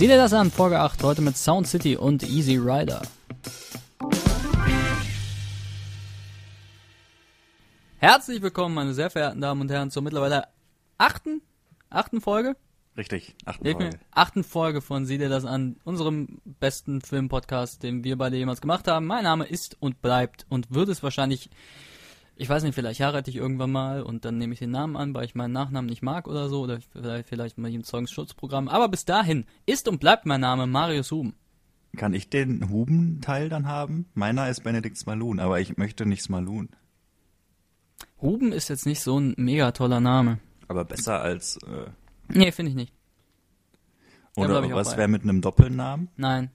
Sieh dir das an, Folge 8, heute mit Sound City und Easy Rider. Herzlich willkommen, meine sehr verehrten Damen und Herren, zur mittlerweile achten, achten Folge? Richtig, achten Hilf mir. Folge. Achten Folge von Sieh dir das an, unserem besten Filmpodcast, den wir beide jemals gemacht haben. Mein Name ist und bleibt und wird es wahrscheinlich, ich weiß nicht, vielleicht heirate ich irgendwann mal und dann nehme ich den Namen an, weil ich meinen Nachnamen nicht mag oder so, oder vielleicht, vielleicht mal im Zeugenschutzprogramm. Aber bis dahin ist und bleibt mein Name Marius Huben. Kann ich den Huben-Teil dann haben? Meiner ist Benedikt Smalun, aber ich möchte nicht Smalun. Huben ist jetzt nicht so ein mega toller Name. Aber besser als, äh, Nee, finde ich nicht. Oder ich was wäre mit einem Doppelnamen? Nein,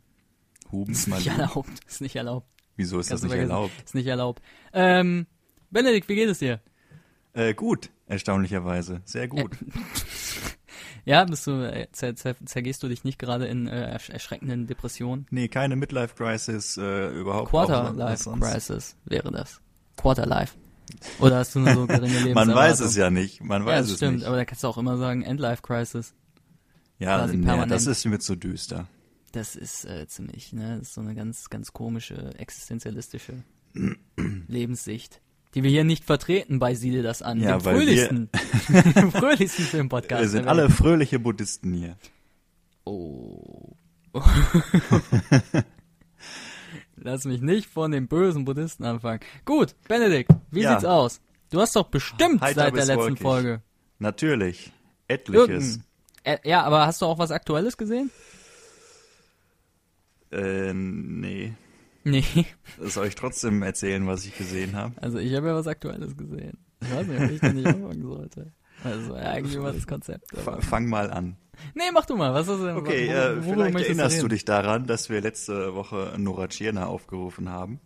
Huben ist nicht Smalun. erlaubt. Ist nicht erlaubt. Wieso ist das Kannst du nicht erlaubt? Ist nicht erlaubt. Ähm, Benedikt, wie geht es dir? Äh, gut, erstaunlicherweise. Sehr gut. Ja, bist du, äh, zer, zer, zergehst du dich nicht gerade in äh, ersch erschreckenden Depressionen? Nee, keine Midlife-Crisis, äh, überhaupt. auch was Quarter-Life sonst. Crisis wäre das. Quarter-Life. Oder hast du nur so geringe Lebenserwartung? Man weiß es ja nicht, man Ja, weiß das es stimmt, nicht. aber da kannst du auch immer sagen Endlife Crisis. ja, nee, das ist mir zu düster. Das ist äh, ziemlich, ne, das ist so eine ganz, ganz komische, existenzialistische Lebenssicht, die wir hier nicht vertreten bei Sieh dir das an, Ja, dem fröhlichsten, fröhlichsten Filmpodcast. Wir sind alle fröhliche Buddhisten hier. Oh. Lass mich nicht von den bösen Buddhisten anfangen. Gut, Benedikt, wie Ja. sieht's aus? Du hast doch bestimmt Heiter seit der letzten. Folge. Natürlich. Etliches. Äh, ja, aber hast du auch was Aktuelles gesehen? Äh, nee. Nee. Soll ich trotzdem erzählen, was ich gesehen habe? Also ich habe ja was Aktuelles gesehen. Ich weiß nicht, ob ich da nicht anfangen sollte. Also ja, eigentlich war das Konzept. Fang mal an. Nee, mach du mal. Was du denn? Okay, wo- äh, worüber vielleicht erinnerst du dich daran, dass wir letzte Woche Nora Tschirner aufgerufen haben.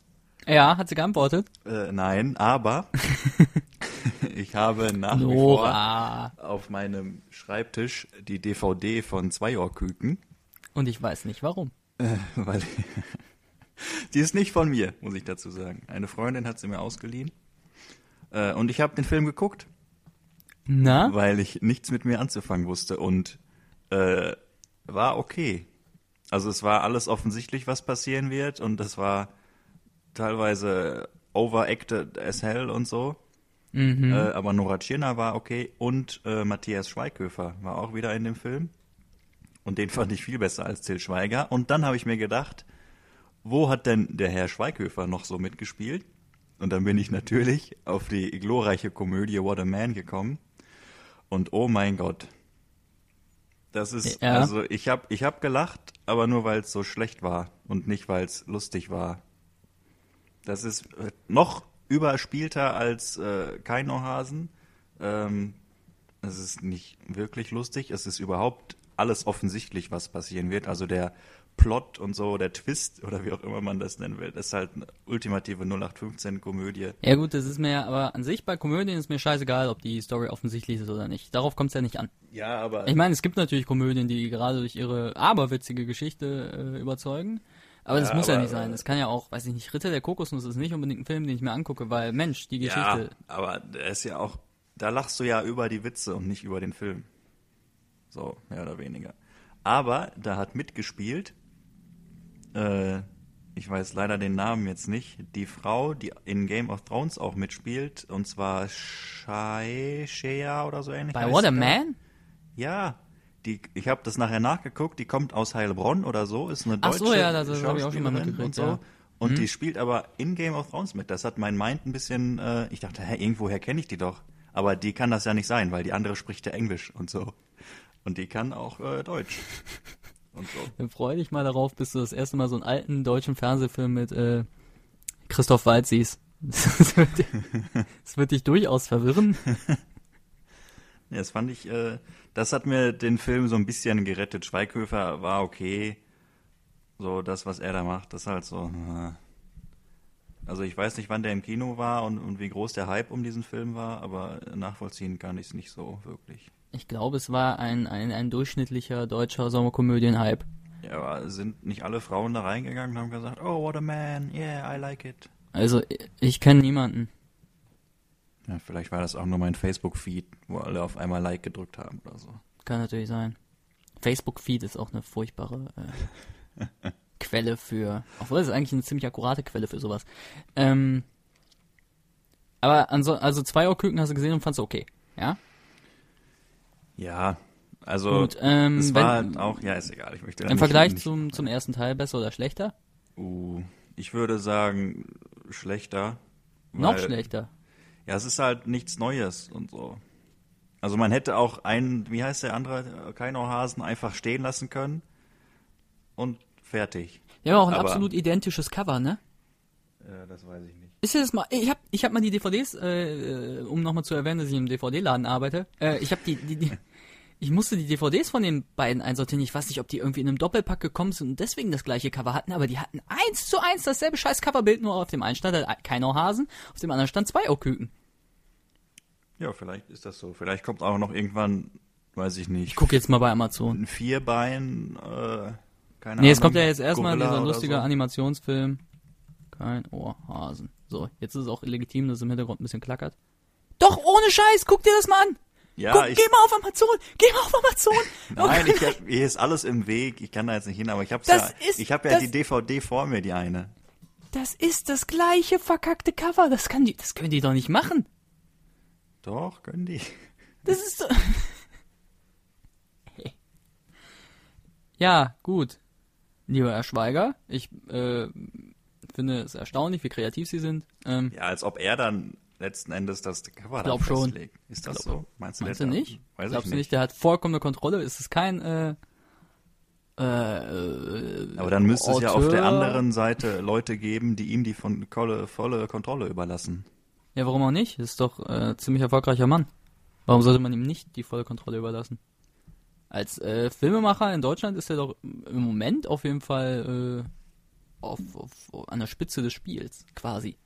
Ja, hat sie geantwortet? Äh, nein, aber ich habe nach wie Nora. vor auf meinem Schreibtisch die DVD von Zweiohrküken, Und ich weiß nicht warum. weil die ist nicht von mir, muss ich dazu sagen. Eine Freundin hat sie mir ausgeliehen. Äh, und ich habe den Film geguckt, Na? weil ich nichts mit mir anzufangen wusste und äh, war okay. Also es war alles offensichtlich, was passieren wird und das war teilweise overacted as hell und so. Mhm. Äh, aber Nora Tschirner war okay und äh, Matthias Schweighöfer war auch wieder in dem Film. Und den fand ich viel besser als Till Schweiger. Und dann habe ich mir gedacht, wo hat denn der Herr Schweighöfer noch so mitgespielt? Und dann bin ich natürlich auf die glorreiche Komödie What a Man gekommen. Und oh mein Gott. Das ist, Ja. also ich habe ich hab gelacht, aber nur weil es so schlecht war und nicht weil es lustig war. Das ist äh, noch überspielter als äh, Keinohasen. Ähm, es ist nicht wirklich lustig. Es ist überhaupt alles offensichtlich, was passieren wird. Also der Plot und so, der Twist oder wie auch immer man das nennen will, ist halt eine ultimative 0815-Komödie. Ja gut, das ist mir ja, aber an sich bei Komödien ist mir scheißegal, ob die Story offensichtlich ist oder nicht. Darauf kommt es ja nicht an. Ja, aber Ich meine, es gibt natürlich Komödien, die gerade durch ihre aberwitzige Geschichte äh, überzeugen. Aber das Ja, muss ja aber, nicht sein. Das kann ja auch, weiß ich nicht, Ritter der Kokosnuss ist nicht unbedingt ein Film, den ich mir angucke, weil Mensch, die Geschichte. Ja, aber der ist ja auch, da lachst du ja über die Witze und nicht über den Film. So, mehr oder weniger. Aber da hat mitgespielt, äh, ich weiß leider den Namen jetzt nicht, die Frau, die in Game of Thrones auch mitspielt, und zwar Shai Shea oder so ähnlich. bei heißt What a. Man? Ja, die, ich habe das nachher nachgeguckt, die kommt aus Heilbronn oder so, ist eine Ach deutsche so, ja, das- das hab ich auch schon mal mitgekriegt, und so. ja. Mhm. Und die spielt aber in Game of Thrones mit. Das hat mein Mind ein bisschen, äh, ich dachte, hä, irgendwoher kenne ich die doch. Aber die kann das ja nicht sein, weil die andere spricht ja Englisch und so. Und die kann auch äh, Deutsch. Und so. Dann freu dich mal darauf, bis du das erste Mal so einen alten deutschen Fernsehfilm mit äh, Christoph Waltz siehst. Das wird, das wird dich durchaus verwirren. Ja, das fand ich, äh, das hat mir den Film so ein bisschen gerettet. Schweighöfer war okay. So, das, was er da macht, das ist halt so. Äh. Also ich weiß nicht, wann der im Kino war und, und wie groß der Hype um diesen Film war, aber nachvollziehen kann ich es nicht so wirklich. Ich glaube, es war ein, ein, ein durchschnittlicher deutscher Sommerkomödien-Hype. Ja, aber sind nicht alle Frauen da reingegangen und haben gesagt, oh, what a man, yeah, I like it. Also, ich- kenne niemanden. Ja, vielleicht war das auch nur mein Facebook-Feed, wo alle auf einmal Like gedrückt haben oder so. Kann natürlich sein. Facebook-Feed ist auch eine furchtbare äh, Quelle für, obwohl es ist eigentlich eine ziemlich akkurate Quelle für sowas. Ähm, aber also zwei Ohrküken hast du gesehen und fandst du okay, ja? Ja, also Gut, ähm, es wenn- war halt auch, ja, ist egal. Ich möchte Im Vergleich nicht, zum, zum ersten Teil besser oder schlechter? Uh, ich würde sagen schlechter. Noch weil- schlechter. Ja, es ist halt nichts Neues und so. Also man hätte auch einen, wie heißt der andere, Keinohasen einfach stehen lassen können und fertig. Ja, auch ein Aber- absolut identisches Cover, ne? Äh, das weiß ich nicht. Ist das mal, ich hab, ich hab mal die DVDs, äh, äh, um nochmal zu erwähnen, dass ich im DVD-Laden arbeite, äh, ich hab die, die, die, ich musste die DVDs von den beiden einsortieren. Ich weiß nicht, ob die irgendwie in einem Doppelpack gekommen sind und deswegen das gleiche Cover hatten, aber die hatten eins zu eins dasselbe scheiß Coverbild, nur auf dem einen stand halt kein Ohrhasen, auf dem anderen stand zwei Ohrküken. Ja, vielleicht ist das so. Vielleicht kommt auch noch irgendwann, weiß ich nicht, Ich guck jetzt mal bei Amazon. ein Vierbein, äh, keine Nee, es Ahnung, kommt ja jetzt erstmal dieser lustige so. Animationsfilm. Kein Ohrhasen. So, jetzt ist es auch legitim, dass es im Hintergrund ein bisschen klackert. Doch, ohne Scheiß, guck dir das mal an! Ja, guck, ich, geh mal auf Amazon! Geh mal auf Amazon! nein, ich hab, hier ist alles im Weg. Ich kann da jetzt nicht hin, aber ich hab's Das ja, ist- ich habe ja das- die DVD vor mir, die eine. Das ist das gleiche verkackte Cover. Das kann die, das können die doch nicht machen. Doch, können die. Das ist so. Hey. Ja, gut. Lieber Herr Schweiger, ich äh, finde es erstaunlich, wie kreativ Sie sind. Ähm, Ja, als ob er dann letzten Endes das Cover Glaub dann schon. festlegt. Ist das Glaub- so? Meinst du, meinst du nicht? Weiß Glaubst ich du nicht. nicht, der hat vollkommene Kontrolle? Ist es kein äh, äh, äh, Aber dann müsste es ja auf der anderen Seite Leute geben, die ihm die von volle, volle Kontrolle überlassen. Ja, warum auch nicht? Ist doch äh, ziemlich erfolgreicher Mann. Warum sollte man ihm nicht die volle Kontrolle überlassen? Als äh, Filmemacher in Deutschland ist er doch im Moment auf jeden Fall auf, auf, an der Spitze des Spiels, quasi.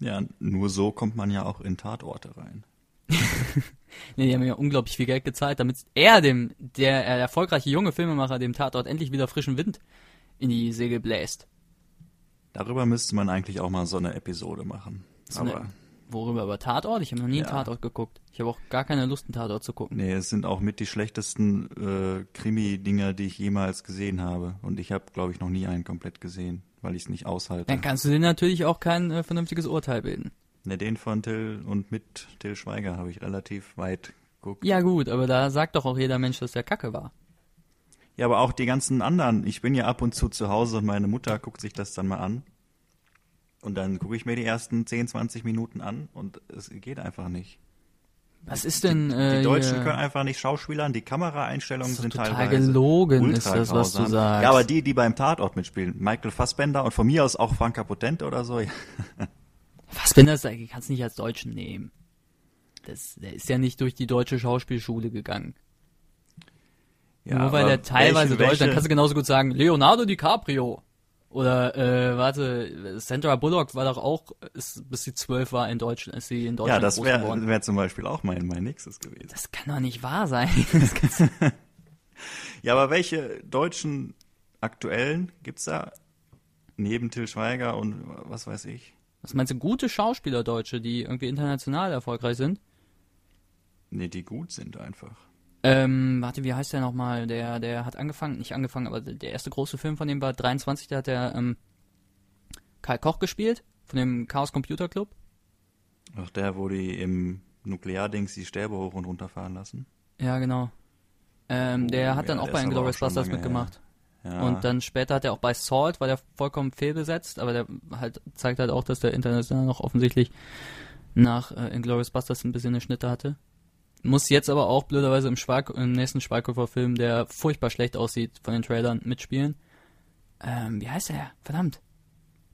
Ja, nur so kommt man ja auch in Tatorte rein. Nee, die haben ja unglaublich viel Geld gezahlt, damit er dem, der äh, erfolgreiche junge Filmemacher dem Tatort endlich wieder frischen Wind in die Segel bläst. Darüber müsste man eigentlich auch mal so eine Episode machen. So Aber eine- Worüber? Über Tatort? Ich habe noch nie einen Ja. Tatort geguckt. Ich habe auch gar keine Lust, einen Tatort zu gucken. nee, es sind auch mit die schlechtesten äh, Krimi-Dinger, die ich jemals gesehen habe. Und ich habe, glaube ich, noch nie einen komplett gesehen, weil ich es nicht aushalte. Dann kannst du dir natürlich auch kein äh, vernünftiges Urteil bilden. Ne, den von Till und mit Till Schweiger habe ich relativ weit geguckt. Ja gut, aber da sagt doch auch jeder Mensch, dass der Kacke war. Ja, aber auch die ganzen anderen. Ich bin ja ab und zu zu Hause und meine Mutter guckt sich das dann mal an. Und dann gucke ich mir die ersten 10, 20 Minuten an und es geht einfach nicht. Was ist denn Die, äh, die Deutschen hier- können einfach nicht schauspielern, die Kameraeinstellungen ist sind total teilweise gelogen, ist ultra das, was du grausam. sagst. Ja, aber die, die beim Tatort mitspielen, Michael Fassbender und von mir aus auch Franka Potente oder so, das? eigentlich? Kannst nicht als Deutschen nehmen. Das, der ist ja nicht durch die deutsche Schauspielschule gegangen. ja Nur weil der teilweise welche, Deutsch, dann welche- kannst du genauso gut sagen, Leonardo DiCaprio. Oder, äh, warte, Sandra Bullock war doch auch, ist, bis sie zwölf war in Deutschland, ist sie in Ja, Deutschland das groß wäre wär zum Beispiel auch mein, mein nächstes gewesen. Das kann doch nicht wahr sein. Das Ja, aber welche deutschen aktuellen gibt's da? Neben Till Schweiger und was weiß ich? Was meinst du, gute Schauspieler Deutsche, die irgendwie international erfolgreich sind? Nee, die gut sind einfach. Ähm, warte, wie heißt der nochmal? Der, der hat angefangen, nicht angefangen, aber der erste große Film von dem war 23, da hat der ähm, Karl Koch gespielt, von dem Chaos Computer Club. Ach, der, wo die im Nukleardings die Stäbe hoch und runter fahren lassen. Ja, genau. Ähm, der Oh, hat dann ja, auch der bei Inglourious lange mitgemacht. Ja. Und dann später hat er auch bei Salt, war der vollkommen fehlbesetzt, aber der halt zeigt halt auch, dass der international noch offensichtlich nach äh, Inglourious Basterds ein bisschen eine Schnitte hatte. Muss jetzt aber auch blöderweise im, Schweig im nächsten Schweighöfer-Film, der furchtbar schlecht aussieht von den Trailern, mitspielen. Ähm, wie heißt der? Verdammt.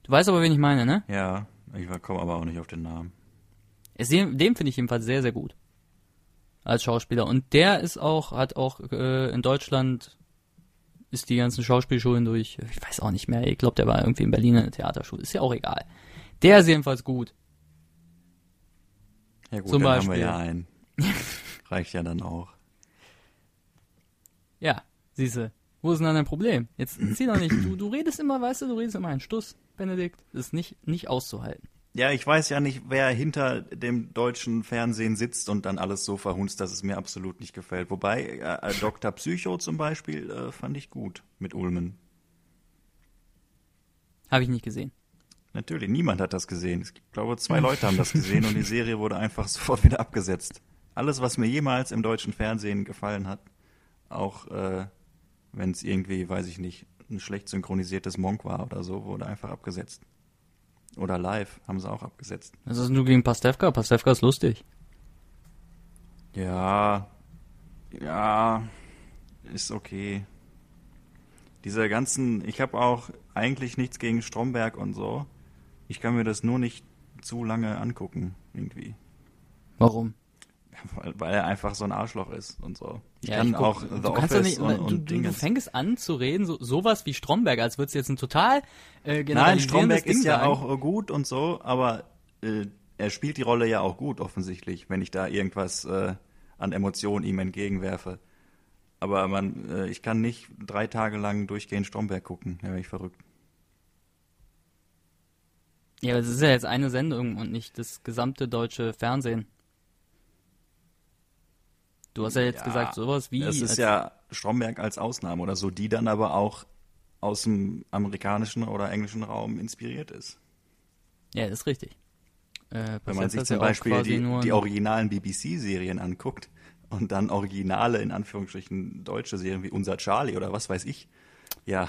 Du weißt aber, wen ich meine, ne? ja, ich komme aber auch nicht auf den Namen. Den, den finde ich jedenfalls sehr, sehr gut. Als Schauspieler. Und der ist auch, hat auch äh, in Deutschland ist die ganzen Schauspielschulen durch, ich weiß auch nicht mehr, ich glaube, der war irgendwie in Berlin in der Theaterschule, ist ja auch egal. Der ist jedenfalls gut. Ja gut, Zum dann Beispiel. haben wir ja einen. Reicht ja dann auch. Ja, siehste, wo ist denn dann dein Problem? Jetzt zieh doch nicht, du, du redest immer, weißt du, du redest immer einen Stuss, Benedikt. Das ist nicht, nicht auszuhalten. Ja, ich weiß ja nicht, wer hinter dem deutschen Fernsehen sitzt und dann alles so verhunzt, dass es mir absolut nicht gefällt. Wobei äh, äh Dr. Psycho zum Beispiel äh, fand ich gut mit Ulmen. Habe ich nicht gesehen. Natürlich, niemand hat das gesehen. Ich glaube, zwei Leute haben das gesehen und die Serie wurde einfach sofort wieder abgesetzt. Alles, was mir jemals im deutschen Fernsehen gefallen hat, auch äh, wenn es irgendwie, weiß ich nicht, ein schlecht synchronisiertes Monk war oder so, wurde einfach abgesetzt. Oder live haben sie auch abgesetzt. Was ist nur gegen Pastewka? Pastewka ist lustig. Ja, ja, ist okay. Diese ganzen, ich habe auch eigentlich nichts gegen Stromberg und so. Ich kann mir das nur nicht zu lange angucken, irgendwie. Warum? Weil, er einfach so ein Arschloch ist und so. Ich ja, kann ich guck, auch The Office nicht, und, und du, du, fängst an zu reden, so, sowas wie Stromberg, als würdest du jetzt ein total äh, Nein, Stromberg Ding ist ja sagen. auch gut und so, aber äh, er spielt die Rolle ja auch gut offensichtlich, wenn ich da irgendwas äh, an Emotionen ihm entgegenwerfe. Aber man, äh, ich kann nicht drei Tage lang durchgehend Stromberg gucken, da wäre ich verrückt. Ja, aber es ist ja jetzt eine Sendung und nicht das gesamte deutsche Fernsehen. Du hast ja jetzt ja, gesagt, sowas wie. Das ist ja Stromberg als Ausnahme oder so, die dann aber auch aus dem amerikanischen oder englischen Raum inspiriert ist. Ja, das ist richtig. Äh, Wenn man sich zum ja Beispiel die, die originalen BBC-Serien anguckt und dann originale, in Anführungsstrichen, deutsche Serien wie Unser Charlie oder was weiß ich, ja.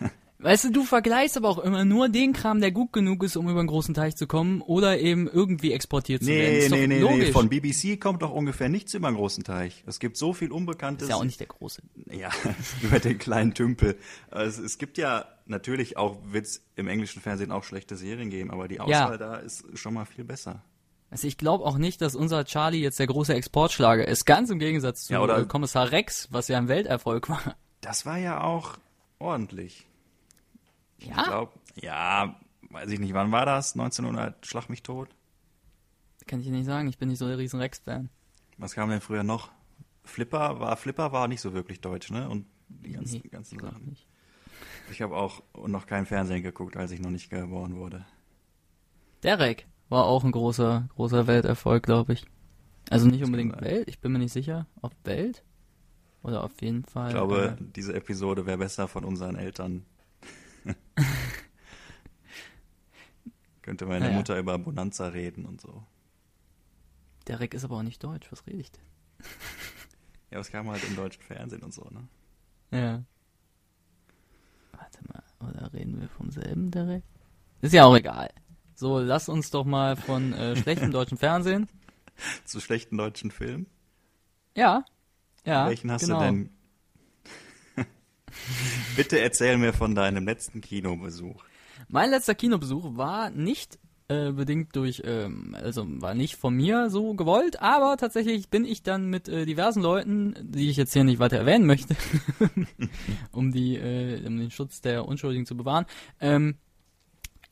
Weißt du, du vergleichst aber auch immer nur den Kram, der gut genug ist, um über einen großen Teich zu kommen oder eben irgendwie exportiert zu nee, werden. Nee, nee, nee, nee, von BBC kommt doch ungefähr nichts über einen großen Teich. Es gibt so viel Unbekanntes. Ist ja auch nicht der große. Ja, über den kleinen Tümpel. Also, es gibt ja natürlich auch, wird's im englischen Fernsehen auch schlechte Serien geben, aber die Auswahl ja. da ist schon mal viel besser. Also ich glaube auch nicht, dass unser Charlie jetzt der große Exportschlager ist. Ganz im Gegensatz zu ja, oder Kommissar Rex, was ja ein Welterfolg war. Das war ja auch ordentlich. Ja? Ich glaub, ja, weiß ich nicht, wann war das? 1900 Schlag mich tot? Kann ich nicht sagen, ich bin nicht so der riesen Rex-Fan. Was kam denn früher noch? Flipper war Flipper war nicht so wirklich deutsch, ne? Und die ganzen, nee, ganzen Sachen. Nicht. Ich habe auch noch kein Fernsehen geguckt, als ich noch nicht geboren wurde. Derek war auch ein großer, großer Welterfolg, glaube ich. Also nicht unbedingt Welt, ich bin mir nicht sicher, ob Welt oder auf jeden Fall. Ich glaube, äh, diese Episode wäre besser von unseren Eltern Könnte meine naja. Mutter über Bonanza reden und so. Derek ist aber auch nicht deutsch, was rede ich denn? ja, was kam halt im deutschen Fernsehen und so, ne? Ja. Warte mal, oder reden wir vom selben Derek? Ist ja auch egal. So, lass uns doch mal von äh, schlechtem deutschen Fernsehen. Zu schlechten deutschen Filmen? Ja. Ja. Welchen hast genau. du denn Bitte erzähl mir von deinem letzten Kinobesuch. Mein letzter Kinobesuch war nicht äh, bedingt durch, ähm, also war nicht von mir so gewollt, aber tatsächlich bin ich dann mit äh, diversen Leuten, die ich jetzt hier nicht weiter erwähnen möchte, um die, äh, um den Schutz der Unschuldigen zu bewahren, ähm,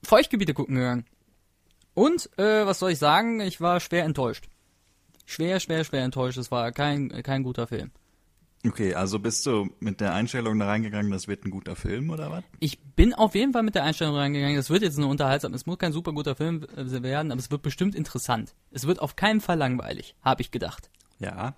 Feuchtgebiete gucken gegangen. Und, äh, was soll ich sagen, ich war schwer enttäuscht. Schwer, schwer, schwer enttäuscht. Es war kein, kein guter Film. Okay, also bist du mit der Einstellung da reingegangen, das wird ein guter Film oder was? Ich bin auf jeden Fall mit der Einstellung reingegangen, das wird jetzt nur unterhaltsam, es muss kein super guter Film äh, werden, aber es wird bestimmt interessant. Es wird auf keinen Fall langweilig, habe ich gedacht. Ja.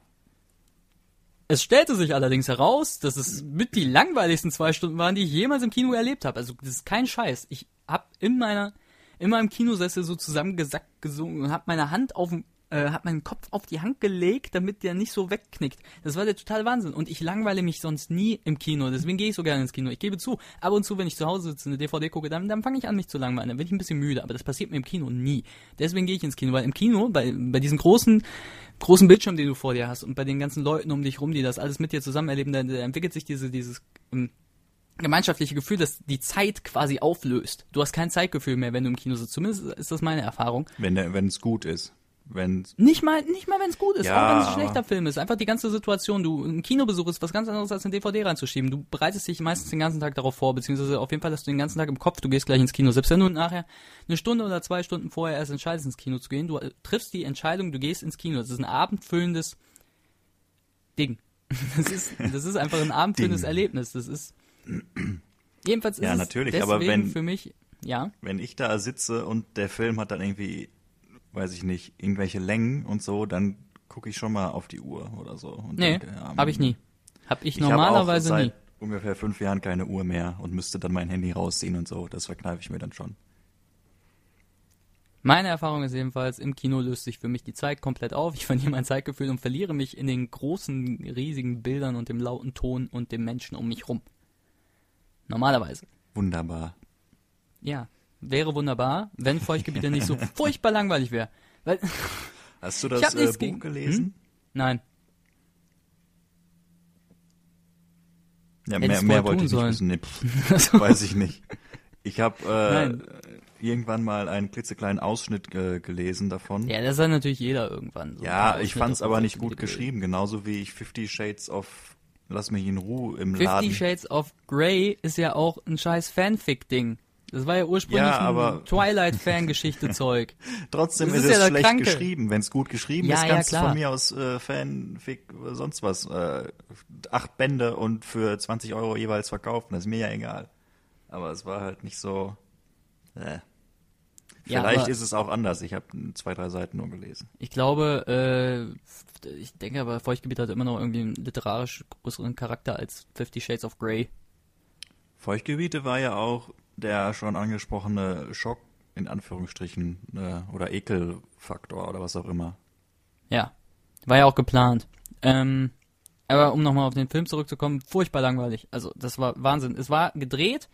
Es stellte sich allerdings heraus, dass es mit die langweiligsten zwei Stunden waren, die ich jemals im Kino erlebt habe. Also das ist kein Scheiß. Ich habe in meiner in meinem Kinosessel so zusammengesackt gesungen und habe meine Hand auf dem äh, hat meinen Kopf auf die Hand gelegt, damit der nicht so wegknickt. Das war der totale Wahnsinn. Und ich langweile mich sonst nie im Kino. Deswegen gehe ich so gerne ins Kino. Ich gebe zu, ab und zu, wenn ich zu Hause sitze, eine DVD gucke, dann, dann fange ich an, mich zu langweilen. Dann bin ich ein bisschen müde. Aber das passiert mir im Kino nie. Deswegen gehe ich ins Kino, weil im Kino, bei, bei diesem großen, großen Bildschirm, den du vor dir hast und bei den ganzen Leuten um dich rum, die das alles mit dir zusammen erleben, da, da entwickelt sich diese, dieses, ähm, gemeinschaftliche Gefühl, dass die Zeit quasi auflöst. Du hast kein Zeitgefühl mehr, wenn du im Kino sitzt. Zumindest ist das meine Erfahrung. Wenn wenn es gut ist. Wenn's nicht mal, nicht mal, wenn es gut ist, ja, auch wenn es ein schlechter Film ist. Einfach die ganze Situation. Du, ein Kinobesuch ist was ganz anderes als eine DVD reinzuschieben. Du bereitest dich meistens den ganzen Tag darauf vor, beziehungsweise auf jeden Fall hast du den ganzen Tag im Kopf, du gehst gleich ins Kino. Selbst wenn du nachher eine Stunde oder zwei Stunden vorher erst entscheidest, ins Kino zu gehen, du triffst die Entscheidung, du gehst ins Kino. Das ist ein abendfüllendes Ding. Das ist, das ist einfach ein abendfüllendes Erlebnis. Das ist, jedenfalls ist ja, es natürlich, deswegen aber wenn, für mich Ja. Wenn ich da sitze und der Film hat dann irgendwie, weiß ich nicht, irgendwelche Längen und so, dann gucke ich schon mal auf die Uhr oder so. Und Nee, ja, habe ich nie. Hab ich, Ich habe normalerweise auch nie. seit ungefähr fünf Jahren keine Uhr mehr und müsste dann mein Handy rausziehen und so. Das verkneife ich mir dann schon. Meine Erfahrung ist jedenfalls, im Kino löst sich für mich die Zeit komplett auf. Ich verliere mein Zeitgefühl und verliere mich in den großen, riesigen Bildern und dem lauten Ton und dem Menschen um mich rum. Normalerweise. Wunderbar. Ja. Wäre wunderbar, wenn Feuchtgebiete nicht so furchtbar langweilig wäre. Hast du das äh, Buch gegen- gelesen? nein. Ja, mehr, mehr wollte ich nicht wissen. Nee, weiß ich nicht. Ich habe äh, irgendwann mal einen klitzekleinen Ausschnitt äh, gelesen davon. Ja, das hat natürlich jeder irgendwann. So Ja, ich fand's von aber nicht gut geschrieben, genauso wie ich Fifty Shades of Lass mich in Ruhe im Fifty Laden. Shades of Grey ist ja auch ein scheiß Fanfic-Ding. Das war ja ursprünglich Ja, aber- Twilight-Fangeschichte-Zeug. Trotzdem Das ist, ist ja es schlecht Kranke. geschrieben. Wenn es gut geschrieben Ja, ist, ja, kannst du klar. von mir aus äh, Fanfic sonst was äh, acht Bände und für 20 Euro jeweils verkaufen. Das ist mir ja egal. Aber es war halt nicht so. Äh. Ja, Vielleicht aber- ist es auch anders. Ich habe zwei, drei Seiten nur gelesen. Ich glaube, äh, ich denke aber, Feuchtgebiet hat immer noch irgendwie einen literarisch größeren Charakter als Fifty Shades of Grey. Feuchtgebiete war ja auch der schon angesprochene Schock, in Anführungsstrichen, äh, oder Ekelfaktor oder was auch immer. Ja, war ja auch geplant. Ähm, aber um nochmal auf den Film zurückzukommen, furchtbar langweilig. Also das war Wahnsinn. Es war gedreht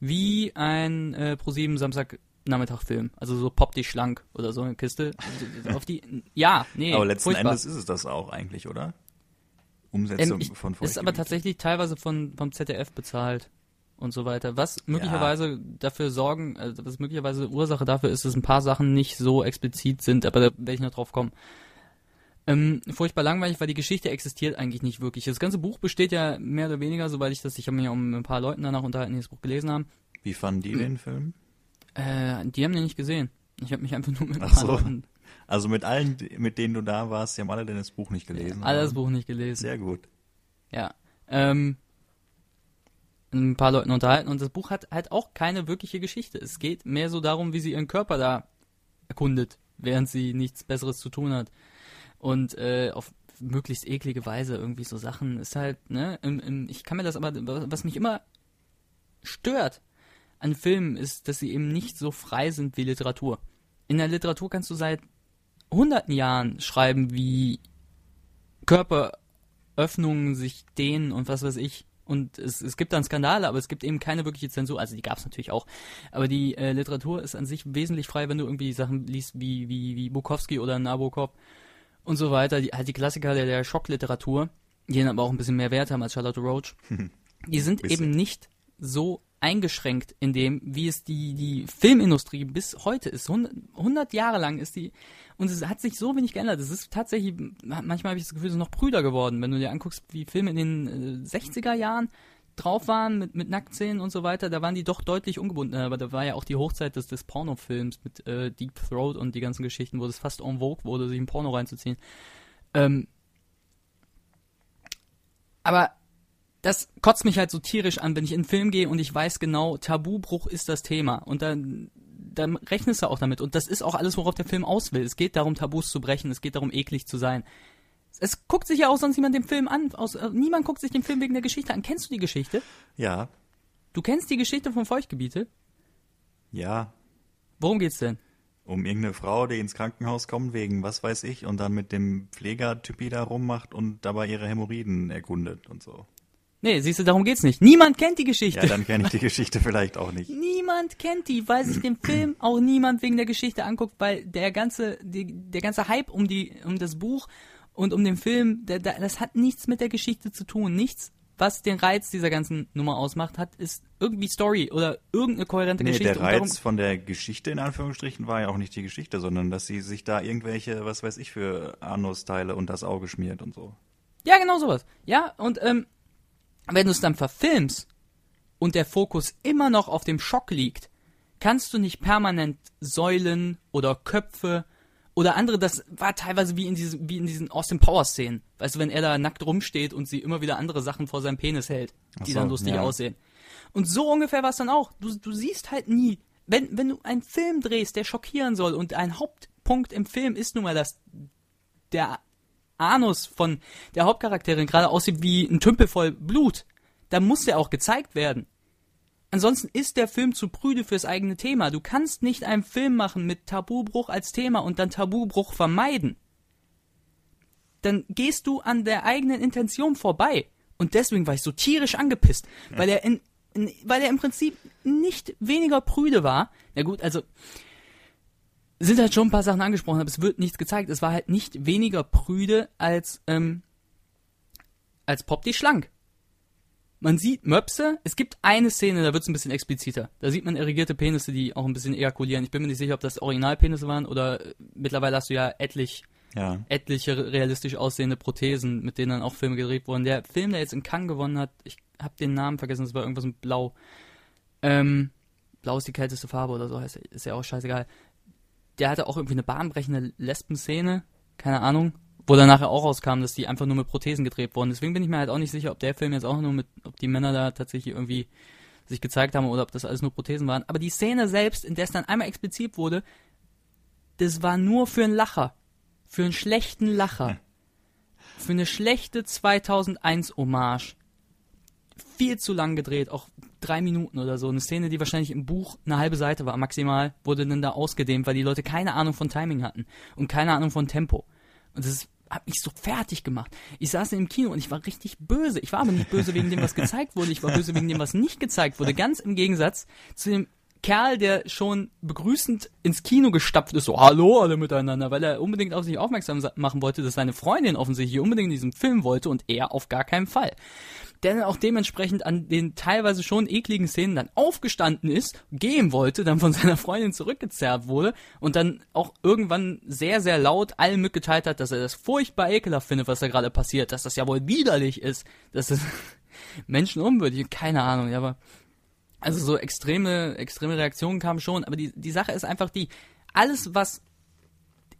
wie ein äh, ProSieben Samstagnachmittag-Film. Also so Pop dich schlank oder so eine Kiste. auf die, ja, nee, Aber letzten furchtbar. Endes ist es das auch eigentlich, oder? Umsetzung Ähm, ich, von ist aber tatsächlich teilweise von, vom ZDF bezeilt und so weiter. Was möglicherweise dafür sorgen, also was möglicherweise Ursache dafür ist, dass ein paar Sachen nicht so explizit sind, aber da werde ich noch drauf kommen. Ähm, furchtbar langweilig, weil die Geschichte existiert eigentlich nicht wirklich. Das ganze Buch besteht ja mehr oder weniger, soweit ich das, ich habe mich auch mit ein paar Leuten danach unterhalten, die das Buch gelesen haben. Wie fanden die den Film? Äh, die haben den nicht gesehen. Ich habe mich einfach nur mit Ach so. Leuten Also mit allen, mit denen du da warst, die haben alle denn das Buch nicht gelesen. alle das? Buch nicht gelesen. Sehr gut. Ja. Ähm, ein paar Leuten unterhalten und das Buch hat halt auch keine wirkliche Geschichte. Es geht mehr so darum, wie sie ihren Körper da erkundet, während sie nichts Besseres zu tun hat. Und äh, auf möglichst eklige Weise irgendwie so Sachen ist halt, ne, im, im, ich kann mir das aber, was mich immer stört an Filmen ist, dass sie eben nicht so frei sind wie Literatur. In der Literatur kannst du seit hunderten Jahren schreiben, wie Körperöffnungen sich dehnen und was weiß ich. Und es, es gibt dann Skandale, aber es gibt eben keine wirkliche Zensur. Also die gab es natürlich auch. Aber die äh, Literatur ist an sich wesentlich frei, wenn du irgendwie Sachen liest wie, wie, wie Bukowski oder Nabokov und so weiter. Die, halt die Klassiker der, der Schockliteratur, die dann aber auch ein bisschen mehr Wert haben als Charlotte Roach. Die sind eben nicht so eingeschränkt in dem, wie es die, die Filmindustrie bis heute ist. 100, 100 Jahre lang ist die, und es hat sich so wenig geändert. Es ist tatsächlich, manchmal habe ich das Gefühl, es ist noch prüder geworden, wenn du dir anguckst, wie Filme in den äh, 60er Jahren drauf waren, mit, mit Nacktszenen und so weiter, da waren die doch deutlich ungebunden. Aber da war ja auch die Hochzeit des, des Pornofilms mit äh, Deep Throat und die ganzen Geschichten, wo es fast en vogue wurde, sich ein Porno reinzuziehen. Ähm, aber das kotzt mich halt so tierisch an, wenn ich in einen Film gehe und ich weiß genau, Tabubruch ist das Thema. Und dann, dann rechnest du auch damit. Und das ist auch alles, worauf der Film aus will. Es geht darum, Tabus zu brechen. Es geht darum, eklig zu sein. Es guckt sich ja auch sonst niemand den Film an. Aus, äh, niemand guckt sich den Film wegen der Geschichte an. Kennst du die Geschichte? Ja, Du kennst die Geschichte von Feuchtgebiete? ja. Worum geht's denn? Um irgendeine Frau, die ins Krankenhaus kommt wegen was weiß ich und dann mit dem Pflegertypi da rummacht und dabei ihre Hämorrhoiden erkundet und so. Nee, siehst du, darum geht's nicht. Niemand kennt die Geschichte. Ja, dann kenne ich die Geschichte vielleicht auch nicht. Niemand kennt die, weil sich den Film auch niemand wegen der Geschichte anguckt, weil der ganze, die, der ganze Hype um die, um das Buch und um den Film, der, der, das hat nichts mit der Geschichte zu tun. Nichts, was den Reiz dieser ganzen Nummer ausmacht, hat, ist irgendwie Story oder irgendeine kohärente Nee, Geschichte. der Reiz von der Geschichte in Anführungsstrichen war ja auch nicht die Geschichte, sondern dass sie sich da irgendwelche, was weiß ich, für Anusteile und das Auge schmiert und so. Ja, genau sowas. Ja, und ähm, wenn du es dann verfilmst und der Fokus immer noch auf dem Schock liegt, kannst du nicht permanent Säulen oder Köpfe oder andere, das war teilweise wie in diesen, wie in diesen Austin Powers Szenen. Weißt du, wenn er da nackt rumsteht und sie immer wieder andere Sachen vor seinem Penis hält, die so, dann lustig ja. aussehen. Und so ungefähr war es dann auch. Du, du siehst halt nie wenn, wenn du einen Film drehst, der schockieren soll und ein Hauptpunkt im Film ist nun mal, dass der Anus von der Hauptcharakterin gerade aussieht wie ein Tümpel voll Blut, dann muss der auch gezeigt werden. Ansonsten ist der Film zu prüde fürs eigene Thema. Du kannst nicht einen Film machen mit Tabubruch als Thema und dann Tabubruch vermeiden. Dann gehst du an der eigenen Intention vorbei. Und deswegen war ich so tierisch angepisst, weil er in, in weil er im Prinzip nicht weniger prüde war. Na gut, also sind halt schon ein paar Sachen angesprochen, aber es wird nichts gezeigt. Es war halt nicht weniger prüde als ähm, als Pop die Schlank. Man sieht Möpse. Es gibt eine Szene, da wird es ein bisschen expliziter. Da sieht man erregierte Penisse, die auch ein bisschen ejakulieren. Ich bin mir nicht sicher, ob das Originalpenisse waren oder äh, mittlerweile hast du ja etlich, Ja. etliche realistisch aussehende Prothesen, mit denen dann auch Filme gedreht wurden. Der Film, der jetzt in Cannes gewonnen hat, ich habe den Namen vergessen, es war irgendwas mit Blau. Ähm, Blau ist die kälteste Farbe oder so heißt. Ist ja auch scheißegal. Der hatte auch irgendwie eine bahnbrechende Lesben-Szene, keine Ahnung, wo dann nachher auch rauskam, dass die einfach nur mit Prothesen gedreht wurden. Deswegen bin ich mir halt auch nicht sicher, ob der Film jetzt auch nur mit, ob die Männer da tatsächlich irgendwie sich gezeigt haben oder ob das alles nur Prothesen waren. Aber die Szene selbst, in der es dann einmal explizit wurde, das war nur für einen Lacher. Für einen schlechten Lacher. Für eine schlechte 2001-Hommage. Viel zu lang gedreht, auch drei Minuten oder so. Eine Szene, die wahrscheinlich im Buch eine halbe Seite war, maximal, wurde dann da ausgedehnt, weil die Leute keine Ahnung von Timing hatten und keine Ahnung von Tempo. Und das hat mich so fertig gemacht. Ich saß im Kino und ich war richtig böse. Ich war aber nicht böse wegen dem, was gezeigt wurde. Ich war böse wegen dem, was nicht gezeigt wurde. Ganz im Gegensatz zu dem Kerl, der schon begrüßend ins Kino gestapft ist, so Hallo alle miteinander, weil er unbedingt auf sich aufmerksam sa- machen wollte, dass seine Freundin offensichtlich unbedingt in diesem Film wollte und er auf gar keinen Fall. Der dann auch dementsprechend an den teilweise schon ekligen Szenen dann aufgestanden ist, gehen wollte, dann von seiner Freundin zurückgezerrt wurde und dann auch irgendwann sehr, sehr laut allen mitgeteilt hat, dass er das furchtbar ekelhaft findet, was da gerade passiert, dass das ja wohl widerlich ist, dass das menschenunwürdig, keine Ahnung, aber also so extreme, extreme Reaktionen kamen schon, aber die, die Sache ist einfach die, alles was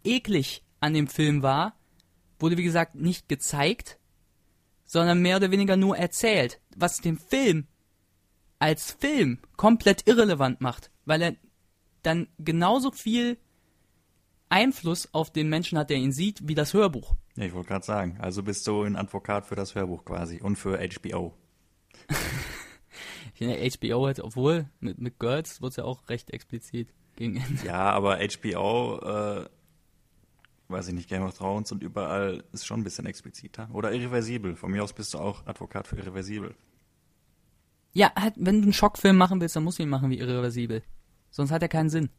eklig an dem Film war, wurde wie gesagt nicht gezeigt, sondern mehr oder weniger nur erzählt, was den Film als Film komplett irrelevant macht, weil er dann genauso viel Einfluss auf den Menschen hat, der ihn sieht, wie das Hörbuch. Ja, ich wollte gerade sagen, also bist du ein Advokat für das Hörbuch quasi und für HBO. Ich finde, HBO hat, obwohl mit, mit Girls wurde es ja auch recht explizit gegen Ende. Ja, aber HBO, äh, weiß ich nicht, Game of Thrones und überall ist schon ein bisschen expliziter. Oder irreversibel. Von mir aus bist du auch Advokat für irreversibel. Ja, halt, wenn du einen Schockfilm machen willst, dann musst du ihn machen wie irreversibel. Sonst hat er keinen Sinn.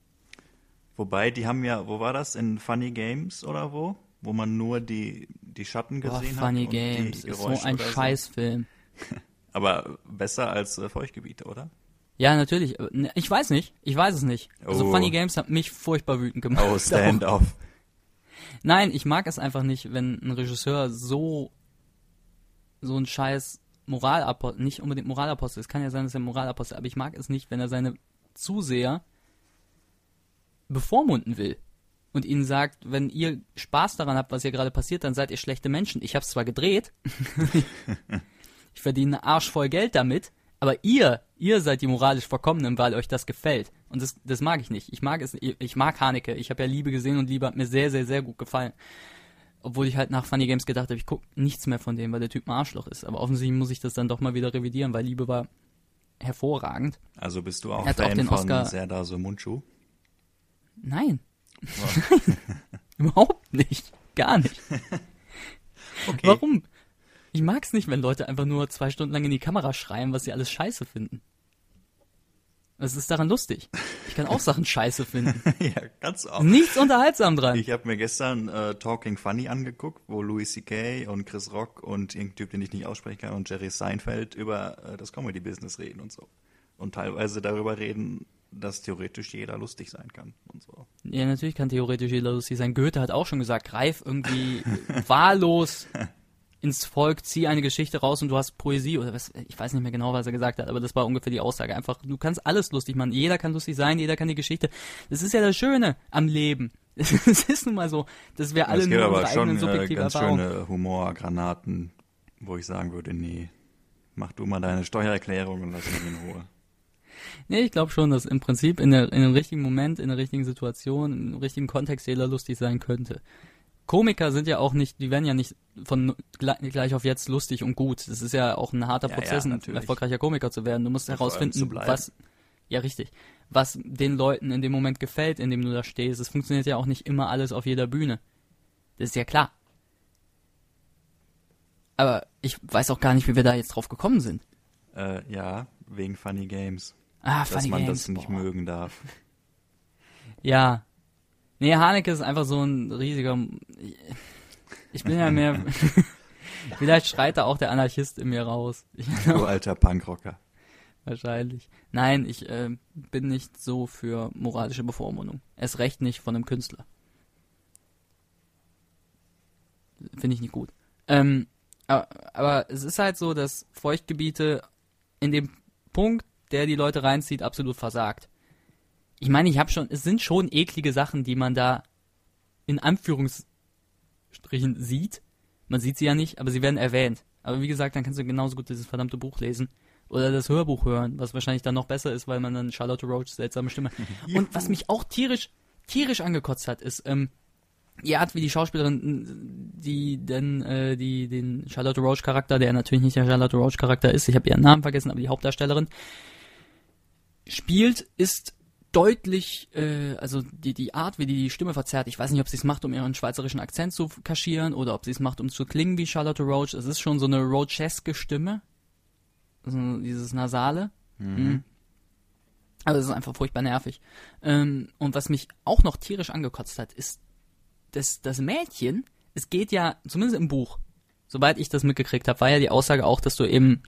Wobei, die haben ja, wo war das? In Funny Games oder wo? Wo man nur die, die Schatten gesehen Funny hat. Games und die ist so ein Scheißfilm. Aber besser als äh, Feuchtgebiete, oder? Ja, natürlich. Äh, ne, Ich weiß nicht. Ich weiß es nicht. Also Oh. Funny Games hat mich furchtbar wütend gemacht. Oh, Stand-off. Nein, ich mag es einfach nicht, wenn ein Regisseur so so ein scheiß Moralapostel, nicht unbedingt Moralapostel, es kann ja sein, dass er Moralapostel, aber ich mag es nicht, wenn er seine Zuseher bevormunden will und ihnen sagt, wenn ihr Spaß daran habt, was hier gerade passiert, dann seid ihr schlechte Menschen. Ich hab's zwar gedreht, ich verdiene einen Arsch voll Geld damit, aber ihr, ihr seid die moralisch Verkommenen, weil euch das gefällt. Und das, das mag ich nicht. Ich mag es, ich mag Haneke. Ich habe ja Liebe gesehen und Liebe hat mir sehr, sehr, sehr gut gefallen. Obwohl ich halt nach Funny Games gedacht habe, ich guck nichts mehr von dem, weil der Typ ein Arschloch ist. Aber offensichtlich muss ich das dann doch mal wieder revidieren, weil Liebe war hervorragend. Also bist du auch hat auch Fan den von Oscar- Serdar Somuncu? Nein. Überhaupt nicht. Gar nicht. Mag's nicht, wenn Leute einfach nur zwei Stunden lang in die Kamera schreien, was sie alles scheiße finden. Was ist daran lustig? Ich kann auch Sachen scheiße finden. ja, ganz auch. Nichts unterhaltsam dran. Ich habe mir gestern äh, Talking Funny angeguckt, wo Louis C.K. und Chris Rock und irgendein Typ, den ich nicht aussprechen kann, und Jerry Seinfeld über äh, das Comedy-Business reden und so. Und teilweise darüber reden, dass theoretisch jeder lustig sein kann und so. Ja, natürlich kann theoretisch jeder lustig sein. Goethe hat auch schon gesagt, greif irgendwie wahllos ins Volk, zieh eine Geschichte raus und du hast Poesie oder was, ich weiß nicht mehr genau, was er gesagt hat, aber das war ungefähr die Aussage. Einfach, du kannst alles lustig machen. Jeder kann lustig sein, jeder kann die Geschichte. Das ist ja das Schöne am Leben. Es ist nun mal so, dass wir alle es gibt nur aber unsere schon eigenen äh, subjektiven ganz Erfahrungen. schöne Humorgranaten, wo ich sagen würde, nee, mach du mal deine Steuererklärung und lass mich in Ruhe. nee, ich glaube schon, dass im Prinzip in, der, in dem richtigen Moment, in der richtigen Situation, im richtigen Kontext jeder lustig sein könnte. Komiker sind ja auch nicht, die werden ja nicht von gleich auf jetzt lustig und gut. Das ist ja auch ein harter Ja, Prozess, ja, ein erfolgreicher Komiker zu werden. Du musst Und herausfinden, was, ja richtig, was den Leuten in dem Moment gefällt, in dem du da stehst. Es funktioniert ja auch nicht immer alles auf jeder Bühne. Das ist ja klar. Aber ich weiß auch gar nicht, wie wir da jetzt drauf gekommen sind. Äh, ja, wegen Funny Games. Ah, dass Funny man Games. das nicht boah. mögen darf. Ja. Nee, Haneke ist einfach so ein riesiger. Ich bin ja mehr. Vielleicht schreit da auch der Anarchist in mir raus. Du alter Punkrocker. wahrscheinlich. Nein, ich äh, bin nicht so für moralische Bevormundung. Erst recht nicht von einem Künstler. Finde ich nicht gut. Ähm, aber, aber es ist halt so, dass Feuchtgebiete in dem Punkt, der die Leute reinzieht, absolut versagt. Ich meine, ich habe schon, es sind schon eklige Sachen, die man da in Anführungsstrichen sieht. Man sieht sie ja nicht, aber sie werden erwähnt. Aber wie gesagt, dann kannst du genauso gut dieses verdammte Buch lesen oder das Hörbuch hören, was wahrscheinlich dann noch besser ist, weil man dann Charlotte Roach seltsame Stimme. Und was mich auch tierisch, tierisch angekotzt hat, ist ähm, die Art, wie die Schauspielerin, die denn äh, die den Charlotte Roach Charakter, der natürlich nicht der Charlotte Roach Charakter ist, ich habe ihren Namen vergessen, aber die Hauptdarstellerin spielt, ist deutlich, äh, also die, die Art, wie die die Stimme verzerrt, ich weiß nicht, ob sie es macht, um ihren schweizerischen Akzent zu kaschieren oder ob sie es macht, um zu klingen wie Charlotte Roach. Es ist schon so eine Roacheske Stimme. So dieses Nasale. Mhm. Also es ist einfach furchtbar nervig. Ähm, und was mich auch noch tierisch angekotzt hat, ist, dass das Mädchen, es geht ja, zumindest im Buch, soweit ich das mitgekriegt habe, war ja die Aussage auch, dass du eben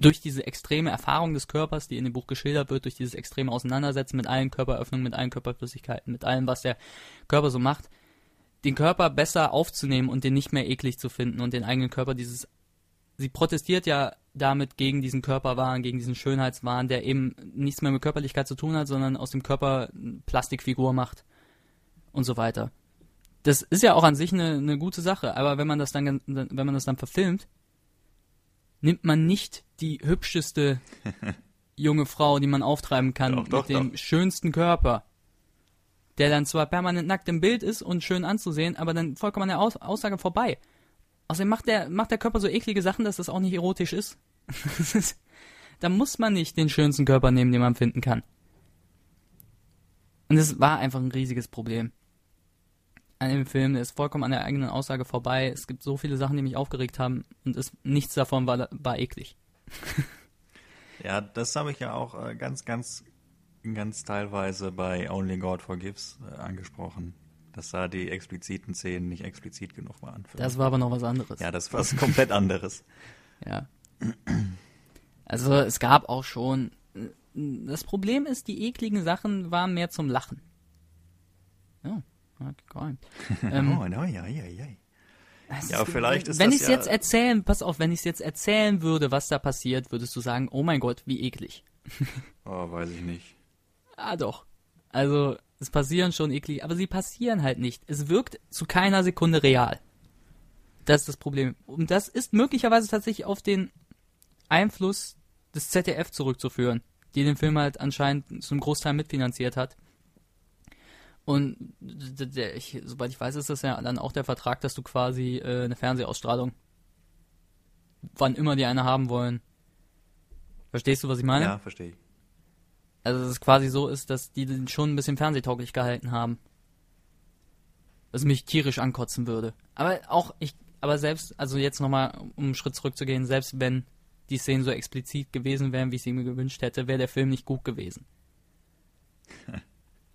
durch diese extreme Erfahrung des Körpers, die in dem Buch geschildert wird, durch dieses extreme Auseinandersetzen mit allen Körperöffnungen, mit allen Körperflüssigkeiten, mit allem, was der Körper so macht, den Körper besser aufzunehmen und den nicht mehr eklig zu finden und den eigenen Körper dieses sie protestiert ja damit gegen diesen Körperwahn, gegen diesen Schönheitswahn, der eben nichts mehr mit Körperlichkeit zu tun hat, sondern aus dem Körper Plastikfigur macht und so weiter. Das ist ja auch an sich eine, eine gute Sache, aber wenn man das dann, wenn man das dann verfilmt, nimmt man nicht die hübscheste junge Frau, die man auftreiben kann, Doch, doch, mit dem schönsten Körper, der dann zwar permanent nackt im Bild ist und schön anzusehen, aber dann vollkommen an der Aus Aussage vorbei. Außerdem macht der, macht der Körper so eklige Sachen, dass das auch nicht erotisch ist- da muss man nicht den schönsten Körper nehmen, den man finden kann. Und es war einfach ein riesiges Problem. An dem Film, der ist vollkommen an der eigenen Aussage vorbei. Es gibt so viele Sachen, die mich aufgeregt haben und es, nichts davon war, war eklig. Ja, das habe ich ja auch äh, ganz, ganz, ganz teilweise bei Only God Forgives äh, angesprochen, dass da die expliziten Szenen nicht explizit genug waren. Das war aber noch was anderes. ja, das war was komplett anderes. Ja. Also es gab auch schon. Das Problem ist, die ekligen Sachen waren mehr zum Lachen. Ja, geräumt. Ähm, oh, no, ja, ja, ja. ja, vielleicht ist Wenn ich es ja- jetzt erzählen, pass auf, wenn ich es jetzt erzählen würde, was da passiert, würdest du sagen, oh mein Gott, wie eklig. Oh, weiß ich nicht. Ah, doch. Also, es passieren schon eklig, aber sie passieren halt nicht. Es wirkt zu keiner Sekunde real. Das ist das Problem. Und das ist möglicherweise tatsächlich auf den Einfluss des ZDF zurückzuführen, die den Film halt anscheinend zum Großteil mitfinanziert hat. Und der, ich, soweit ich weiß, ist das ja dann auch der Vertrag, dass du quasi äh, eine Fernsehausstrahlung, wann immer die eine haben wollen. Verstehst du, was ich meine? Ja, verstehe ich. Also dass es quasi so ist, dass die den schon ein bisschen fernsehtauglich gehalten haben. Was mich tierisch ankotzen würde. Aber auch ich, aber selbst, also jetzt nochmal, um einen Schritt zurückzugehen, selbst wenn die Szenen so explizit gewesen wären, wie ich sie mir gewünscht hätte, wäre der Film nicht gut gewesen.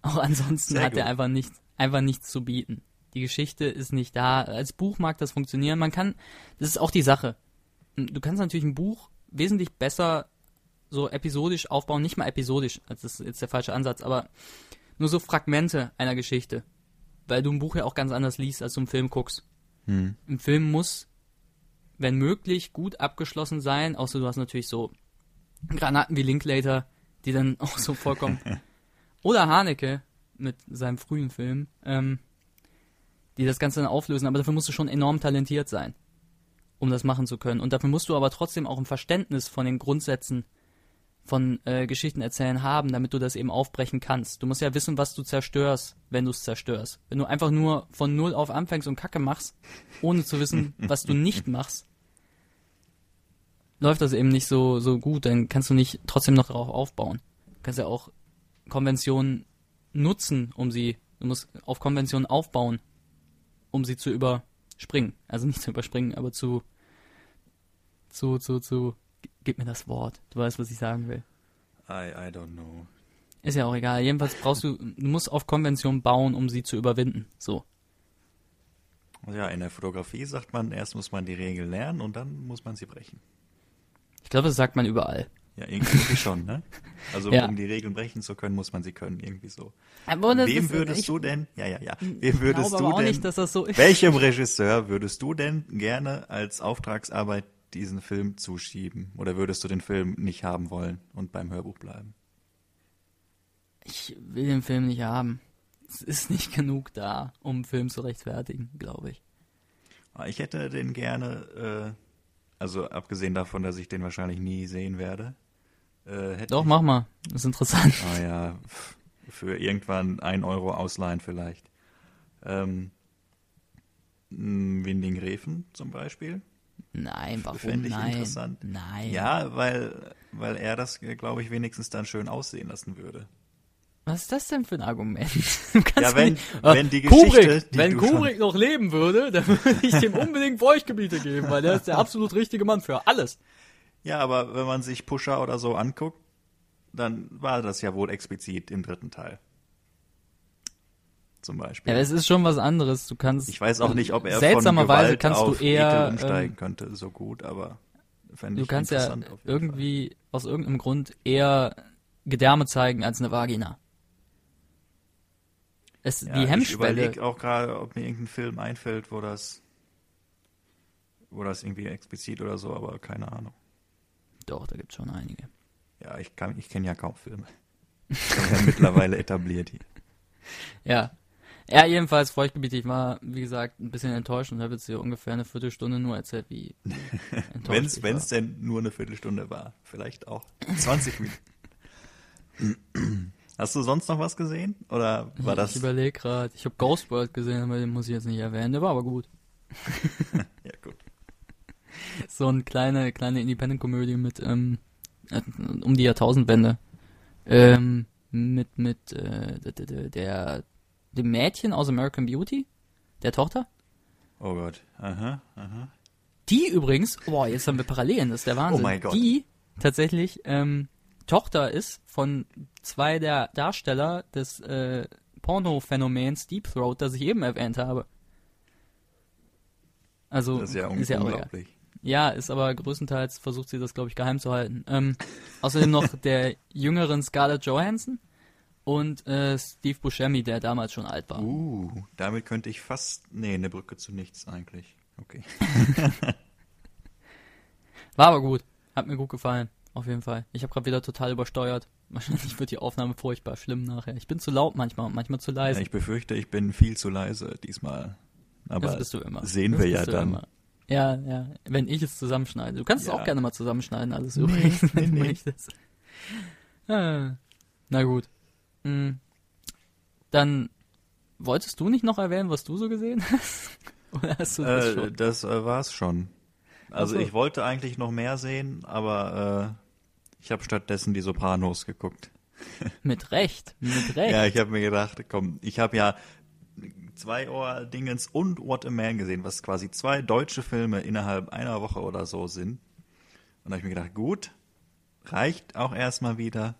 auch ansonsten Sehr hat er gut. einfach nichts, einfach nichts zu bieten. Die Geschichte ist nicht da. Als Buch mag das funktionieren. Man kann, das ist auch die Sache. Du kannst natürlich ein Buch wesentlich besser so episodisch aufbauen, nicht mal episodisch, das ist jetzt der falsche Ansatz, aber nur so Fragmente einer Geschichte. Weil du ein Buch ja auch ganz anders liest, als du einen Film guckst. Hm. Ein Film muss, wenn möglich, gut abgeschlossen sein, außer du hast natürlich so Granaten wie Linklater, die dann auch so vollkommen. Oder Haneke mit seinem frühen Film, ähm, die das Ganze dann auflösen, aber dafür musst du schon enorm talentiert sein, um das machen zu können. Und dafür musst du aber trotzdem auch ein Verständnis von den Grundsätzen von äh, Geschichten erzählen haben, damit du das eben aufbrechen kannst. Du musst ja wissen, was du zerstörst, wenn du es zerstörst. Wenn du einfach nur von null auf anfängst und Kacke machst, ohne zu wissen, was du nicht machst, läuft das eben nicht so, so gut, dann kannst du nicht trotzdem noch darauf aufbauen. Du kannst ja auch Konventionen nutzen, um sie, du musst auf Konventionen aufbauen, um sie zu überspringen. Also nicht zu überspringen, aber zu, zu, zu, zu, gib mir das Wort. Du weißt, was ich sagen will. I, I don't know. Ist ja auch egal. Jedenfalls brauchst du, du musst auf Konventionen bauen, um sie zu überwinden. So. Ja, in der Fotografie sagt man, erst muss man die Regeln lernen und dann muss man sie brechen. Ich glaube, das sagt man überall. Ja, irgendwie schon, ne? Also Ja. um die Regeln brechen zu können, muss man sie können, irgendwie so. Aber Wem würdest du denn, ja, ja, ja, wem würdest du denn, nicht, das so welchem Regisseur würdest du denn gerne als Auftragsarbeit diesen Film zuschieben? Oder würdest du den Film nicht haben wollen und beim Hörbuch bleiben? Ich will den Film nicht haben. Es ist nicht genug da, um einen Film zu rechtfertigen, glaube ich. Ah, Ich hätte den gerne, äh, also abgesehen davon, dass ich den wahrscheinlich nie sehen werde, äh, hätte Doch, mach mal. Das ist interessant. Ah ja, für irgendwann ein Euro ausleihen vielleicht. Ähm, m, Winding-Refen zum Beispiel. Nein, warum? Fände ich Nein. interessant. Nein. Ja, weil, weil er das, glaube ich, wenigstens dann schön aussehen lassen würde. Was ist das denn für ein Argument? Ja, wenn- nicht, äh, wenn die Kubrick, Geschichte, die wenn Kubrick noch leben würde, dann würde ich dem unbedingt Feuchtgebiete geben, weil der ist der absolut richtige Mann für alles. Ja, aber wenn man sich Pusher oder so anguckt, dann war das ja wohl explizit im dritten Teil. Zum Beispiel. Ja, es ist schon was anderes. Du kannst. ich weiß auch nicht, ob er seltsamerweise kannst du eher. Ekel Ähm, umsteigen könnte, so gut, aber fände du ich kannst ja irgendwie aus irgendeinem Grund eher Gedärme zeigen als eine Vagina. Es, Ja, die Ich Hemmschwelle. überlege auch gerade, ob mir irgendein Film einfällt, wo das, wo das irgendwie explizit oder so, aber keine Ahnung. Doch, da gibt's schon einige. Ja, ich kann, ich kenne ja kaum Filme. Ich ja mittlerweile etabliert hier. Ja. Ja, jedenfalls Feuchtgebiet. Ich war, wie gesagt, ein bisschen enttäuscht und habe jetzt hier ungefähr eine Viertelstunde nur erzählt, wie enttäuscht Wenn ich es denn nur eine Viertelstunde war. Vielleicht auch 20 Minuten. Hast du sonst noch was gesehen? Oder war das? Ich überlege gerade. Ich habe Ghost World gesehen, aber den muss ich jetzt nicht erwähnen. Der war aber gut. Ja, gut. So eine kleine, kleine Independent-Komödie mit, ähm, äh, um die Jahrtausendwende. Ähm, mit, mit, äh, d- d- d- der, dem Mädchen aus American Beauty, der Tochter. Oh Gott. Aha, aha. Die übrigens, boah, jetzt haben wir Parallelen, das ist der Wahnsinn. Oh mein Gott. Die tatsächlich ähm, Tochter ist von zwei der Darsteller des äh, Porno-Phänomens Deep Throat, das ich eben erwähnt habe. Also Das ist ja ist ja unglaublich. Ja, ist aber größtenteils versucht sie das, glaube ich, geheim zu halten. Ähm, außerdem noch der jüngeren Scarlett Johansson und äh, Steve Buscemi, der damals schon alt war. Uh, damit könnte ich fast. Nee, eine Brücke zu nichts eigentlich. Okay. War aber gut. Hat mir gut gefallen. Auf jeden Fall. Ich habe gerade wieder total übersteuert. Wahrscheinlich wird die Aufnahme furchtbar schlimm nachher. Ich bin zu laut manchmal und manchmal zu Ja, leise. ich befürchte, ich bin viel zu leise diesmal. Aber das bist du immer. sehen das wir ja dann. Immer. Ja, ja. Wenn ich es zusammenschneide. Du kannst es Ja. auch gerne mal zusammenschneiden, alles Nee, übrigens, wenn nee, nee. Ah, Na gut. Hm. Dann wolltest du nicht noch erwähnen, was du so gesehen hast? Oder hast du das Äh, schon? das äh, war's schon. Also so. ich wollte eigentlich noch mehr sehen, aber äh, ich habe stattdessen die Sopranos geguckt. Mit Recht. Mit Recht. Ja, ich habe mir gedacht, komm, ich habe ja zwei Ohr Dingens und What a Man gesehen, was quasi zwei deutsche Filme innerhalb einer Woche oder so sind. Und da habe ich mir gedacht, gut, reicht auch erstmal wieder.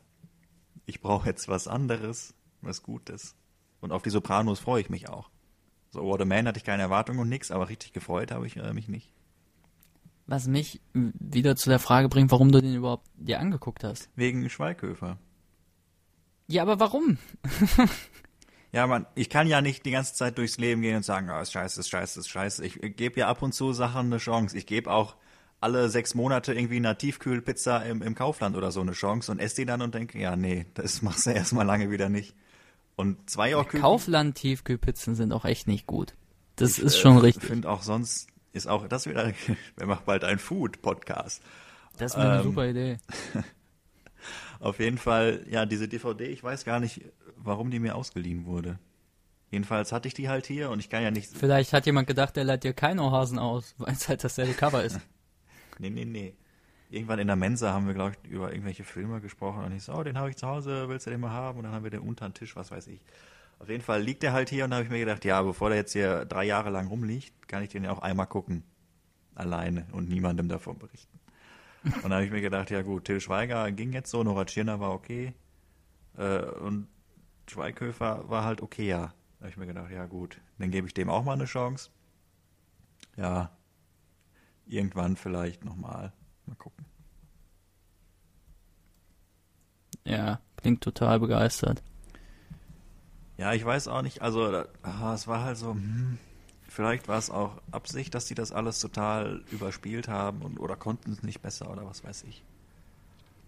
Ich brauche jetzt was anderes, was Gutes. Und auf die Sopranos freue ich mich auch. So, What a Man hatte ich keine Erwartung und nix, aber richtig gefreut habe ich äh, mich nicht. Was mich wieder zu der Frage bringt, warum du den überhaupt dir angeguckt hast. Wegen Schweighöfer. Ja, aber warum? Ja, man, ich kann ja nicht die ganze Zeit durchs Leben gehen und sagen, oh, ist scheiße, ist scheiße, ist scheiße. Ich äh, gebe ja ab und zu Sachen eine Chance. Ich gebe auch alle sechs Monate irgendwie einer Tiefkühlpizza im, im Kaufland oder so eine Chance und esse die dann und denke, ja, nee, das machst du erstmal lange wieder nicht. Und zwei Jahre Kaufland Tiefkühlpizzen sind auch echt nicht gut. Das Ich, ist äh, schon richtig. finde auch sonst ist auch das wieder, wir machen bald einen Food-Podcast. Das wäre eine ähm, super Idee. Auf jeden Fall, ja, diese DVD, ich weiß gar nicht, warum die mir ausgeliehen wurde. Jedenfalls hatte ich die halt hier und ich kann ja nicht. Vielleicht hat jemand gedacht, der leiht dir kein Ohrhasen aus, weil es halt dasselbe Cover ist. Nee, nee, nee. Irgendwann in der Mensa haben wir, glaube ich, über irgendwelche Filme gesprochen und ich so, oh, den habe ich zu Hause, willst du den mal haben? Und dann haben wir den unter den Tisch, was weiß ich. Auf jeden Fall liegt der halt hier und da habe ich mir gedacht, ja, bevor der jetzt hier drei Jahre lang rumliegt, kann ich den ja auch einmal gucken. Alleine und niemandem davon berichten. Und dann habe ich mir gedacht, ja gut, Till Schweiger ging jetzt so, Nora Tschirner war okay. Äh, und Schweighöfer war halt okay, ja. Da habe ich mir gedacht, ja gut, dann gebe ich dem auch mal eine Chance. Ja, irgendwann vielleicht nochmal. Mal gucken. Ja, klingt total begeistert. Ja, ich weiß auch nicht, also ah, es war halt so, hm, vielleicht war es auch Absicht, dass die das alles total überspielt haben und oder konnten es nicht besser oder was weiß ich.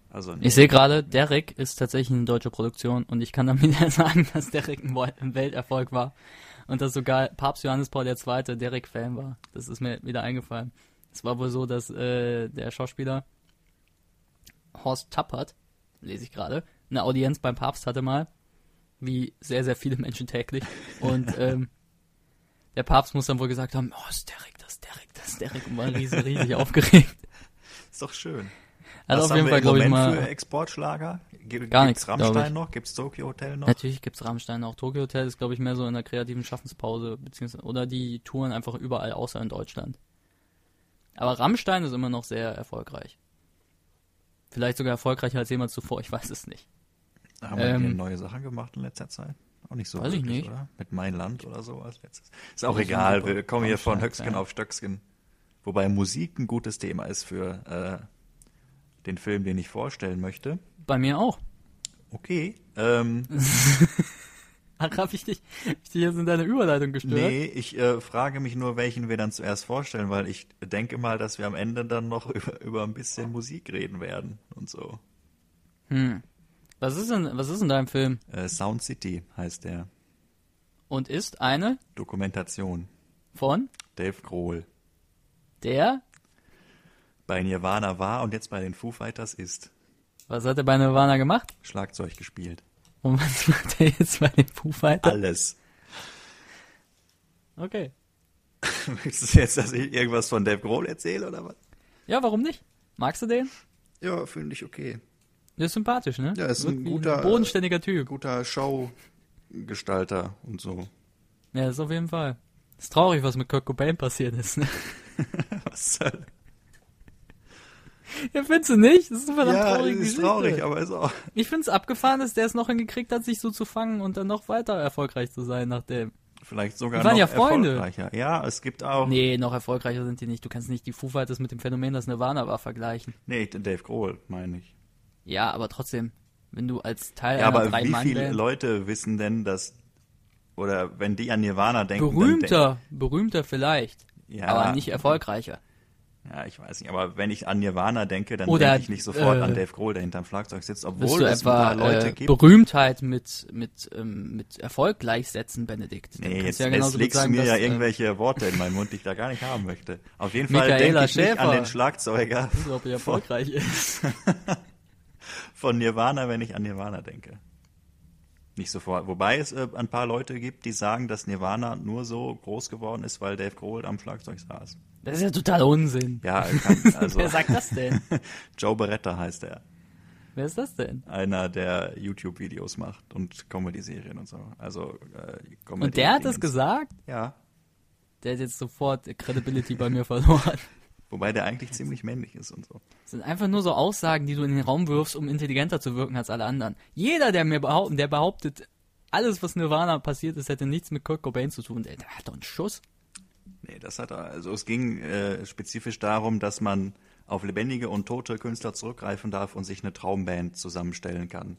Also. Ich sehe gerade, Derek ist tatsächlich eine deutsche Produktion und ich kann dann wieder sagen, dass Derek ein Welterfolg war und dass sogar Papst Johannes Paul II. Derek-Fan war. Das ist mir wieder eingefallen. Es war wohl so, dass äh, der Schauspieler Horst Tappert, lese ich gerade, eine Audienz beim Papst hatte mal, wie sehr, sehr viele Menschen täglich. Und ähm, der Papst muss dann wohl gesagt haben, oh, ist Derek, das ist Derek, das ist Derek und war riesig, riesig aufgeregt. Ist doch schön. Also Was auf jeden wir Fall, glaube ich, mal. für Exportschlager? Gibt, Gar nichts. Rammstein noch? Gibt's Tokyo Hotel noch? Natürlich gibt's Rammstein auch. Tokyo Hotel ist, glaube ich, mehr so in der kreativen Schaffenspause, beziehungsweise, oder die touren einfach überall außer in Deutschland. Aber Rammstein ist immer noch sehr erfolgreich. Vielleicht sogar erfolgreicher als jemals zuvor, ich weiß es nicht. Haben wir Ähm, hier neue Sachen gemacht in letzter Zeit? Auch nicht so Weiß ich wirklich, nicht. oder? Mit Mein Land oder so als letztes. Ist auch Ich egal, wir kommen hier von. Höcksken auf Stöcksken. Wobei Musik ein gutes Thema ist für äh, den Film, den ich vorstellen möchte. Bei mir auch. Okay. Ähm, Ach, hab ich dich, ich dich jetzt in deine Überleitung gestört? nee, ich äh, frage mich nur, welchen wir dann zuerst vorstellen, weil ich denke mal, dass wir am Ende dann noch über, über ein bisschen Musik reden werden und so. Hm. Was ist denn, was ist in deinem Film? Äh, Sound City heißt der. Und ist eine Dokumentation. von Dave Grohl. der, Bei Nirvana war und jetzt bei den Foo Fighters ist. was hat er bei Nirvana gemacht? Schlagzeug gespielt. Und was macht er jetzt bei den Foo Fighters? Alles. Okay. Möchtest du jetzt, dass ich irgendwas von Dave Grohl erzähle oder was? Ja, warum nicht? Magst du den? Ja, finde ich okay. Der ist sympathisch, ne? Ja, ist ein guter- bodenständiger Typ. Guter Showgestalter und so. Ja, ist auf jeden Fall. Ist traurig, was mit Kurt Cobain passiert ist, ne? Was soll? Ja, findest du nicht? Das ist eine verdammt Ja, traurige ist Geschichte. traurig, aber ist auch. Ich find's abgefahren, dass der es noch hingekriegt hat, sich so zu fangen und dann noch weiter erfolgreich zu sein nach dem. Vielleicht sogar Die waren noch ja Freunde. erfolgreicher. Ja, es gibt auch. Nee, noch erfolgreicher sind die nicht. Du kannst nicht die Foo Fighters mit dem Phänomen, das Nirvana war, vergleichen. Nee, Dave Grohl, meine ich. Ja, aber trotzdem, wenn du als Teil Ja, einer aber drei wie Mann viele Leute wissen denn, dass. Oder wenn die an Nirvana denken. berühmter, berühmter vielleicht, Denk, ja, aber nicht erfolgreicher. Ja, ich weiß nicht, aber wenn ich an Nirvana denke, dann denke ich nicht sofort äh, an Dave Grohl, der hinterm Schlagzeug sitzt, obwohl es ein etwa paar Leute äh, gibt. Berühmtheit mit mit ähm, mit Erfolg gleichsetzen, Benedikt? Dann Nee, jetzt, ja jetzt legst sagen, du mir dass, ja äh, irgendwelche Worte in meinen Mund, die ich da gar nicht haben möchte. Auf jeden Fall Michaela denke ich nicht an Schäfer. den Schlagzeuger äh, ob er erfolgreich ist. von Nirvana, wenn ich an Nirvana denke. Nicht sofort. Wobei es äh, ein paar Leute gibt, die sagen, dass Nirvana nur so groß geworden ist, weil Dave Grohl am Schlagzeug saß. Das ist ja total Unsinn. Ja, kann, also Wer sagt das denn? Joe Beretta heißt er. Wer ist das denn? Einer, der YouTube-Videos macht und Comedy-Serien und so. Also äh, Comedy Und der hat das gesagt? Ja. Der hat jetzt sofort Credibility bei mir verloren. Wobei der eigentlich ziemlich männlich ist und so. Das sind einfach nur so Aussagen, die du in den Raum wirfst, um intelligenter zu wirken als alle anderen. Jeder, der mir behaupten, der behauptet, alles, was Nirvana passiert ist, hätte nichts mit Kurt Cobain zu tun, der, der hat doch einen Schuss. Nee, das hat er. Also es ging äh, spezifisch darum, dass man auf lebendige und tote Künstler zurückgreifen darf und sich eine Traumband zusammenstellen kann.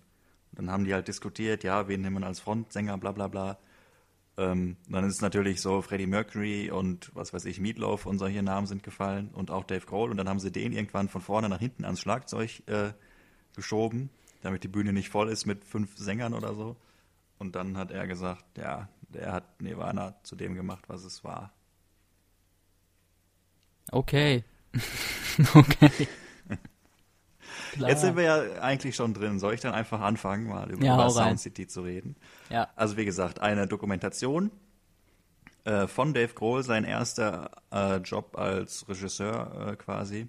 Und dann haben die halt diskutiert, ja, wen nimmt man als Frontsänger, bla bla bla. Ähm, dann ist es natürlich so, Freddie Mercury und was weiß ich, Meatloaf und solche Namen sind gefallen und auch Dave Grohl. Und dann haben sie den irgendwann von vorne nach hinten ans Schlagzeug äh, geschoben, damit die Bühne nicht voll ist mit fünf Sängern oder so. Und dann hat er gesagt, ja, der hat Nirvana zu dem gemacht, was es war. Okay. okay. Klar. Jetzt sind wir ja eigentlich schon drin. Soll ich dann einfach anfangen, mal über, Ja. Sound City zu reden? Ja. Also wie gesagt, eine Dokumentation äh, von Dave Grohl, sein erster äh, Job als Regisseur äh, quasi.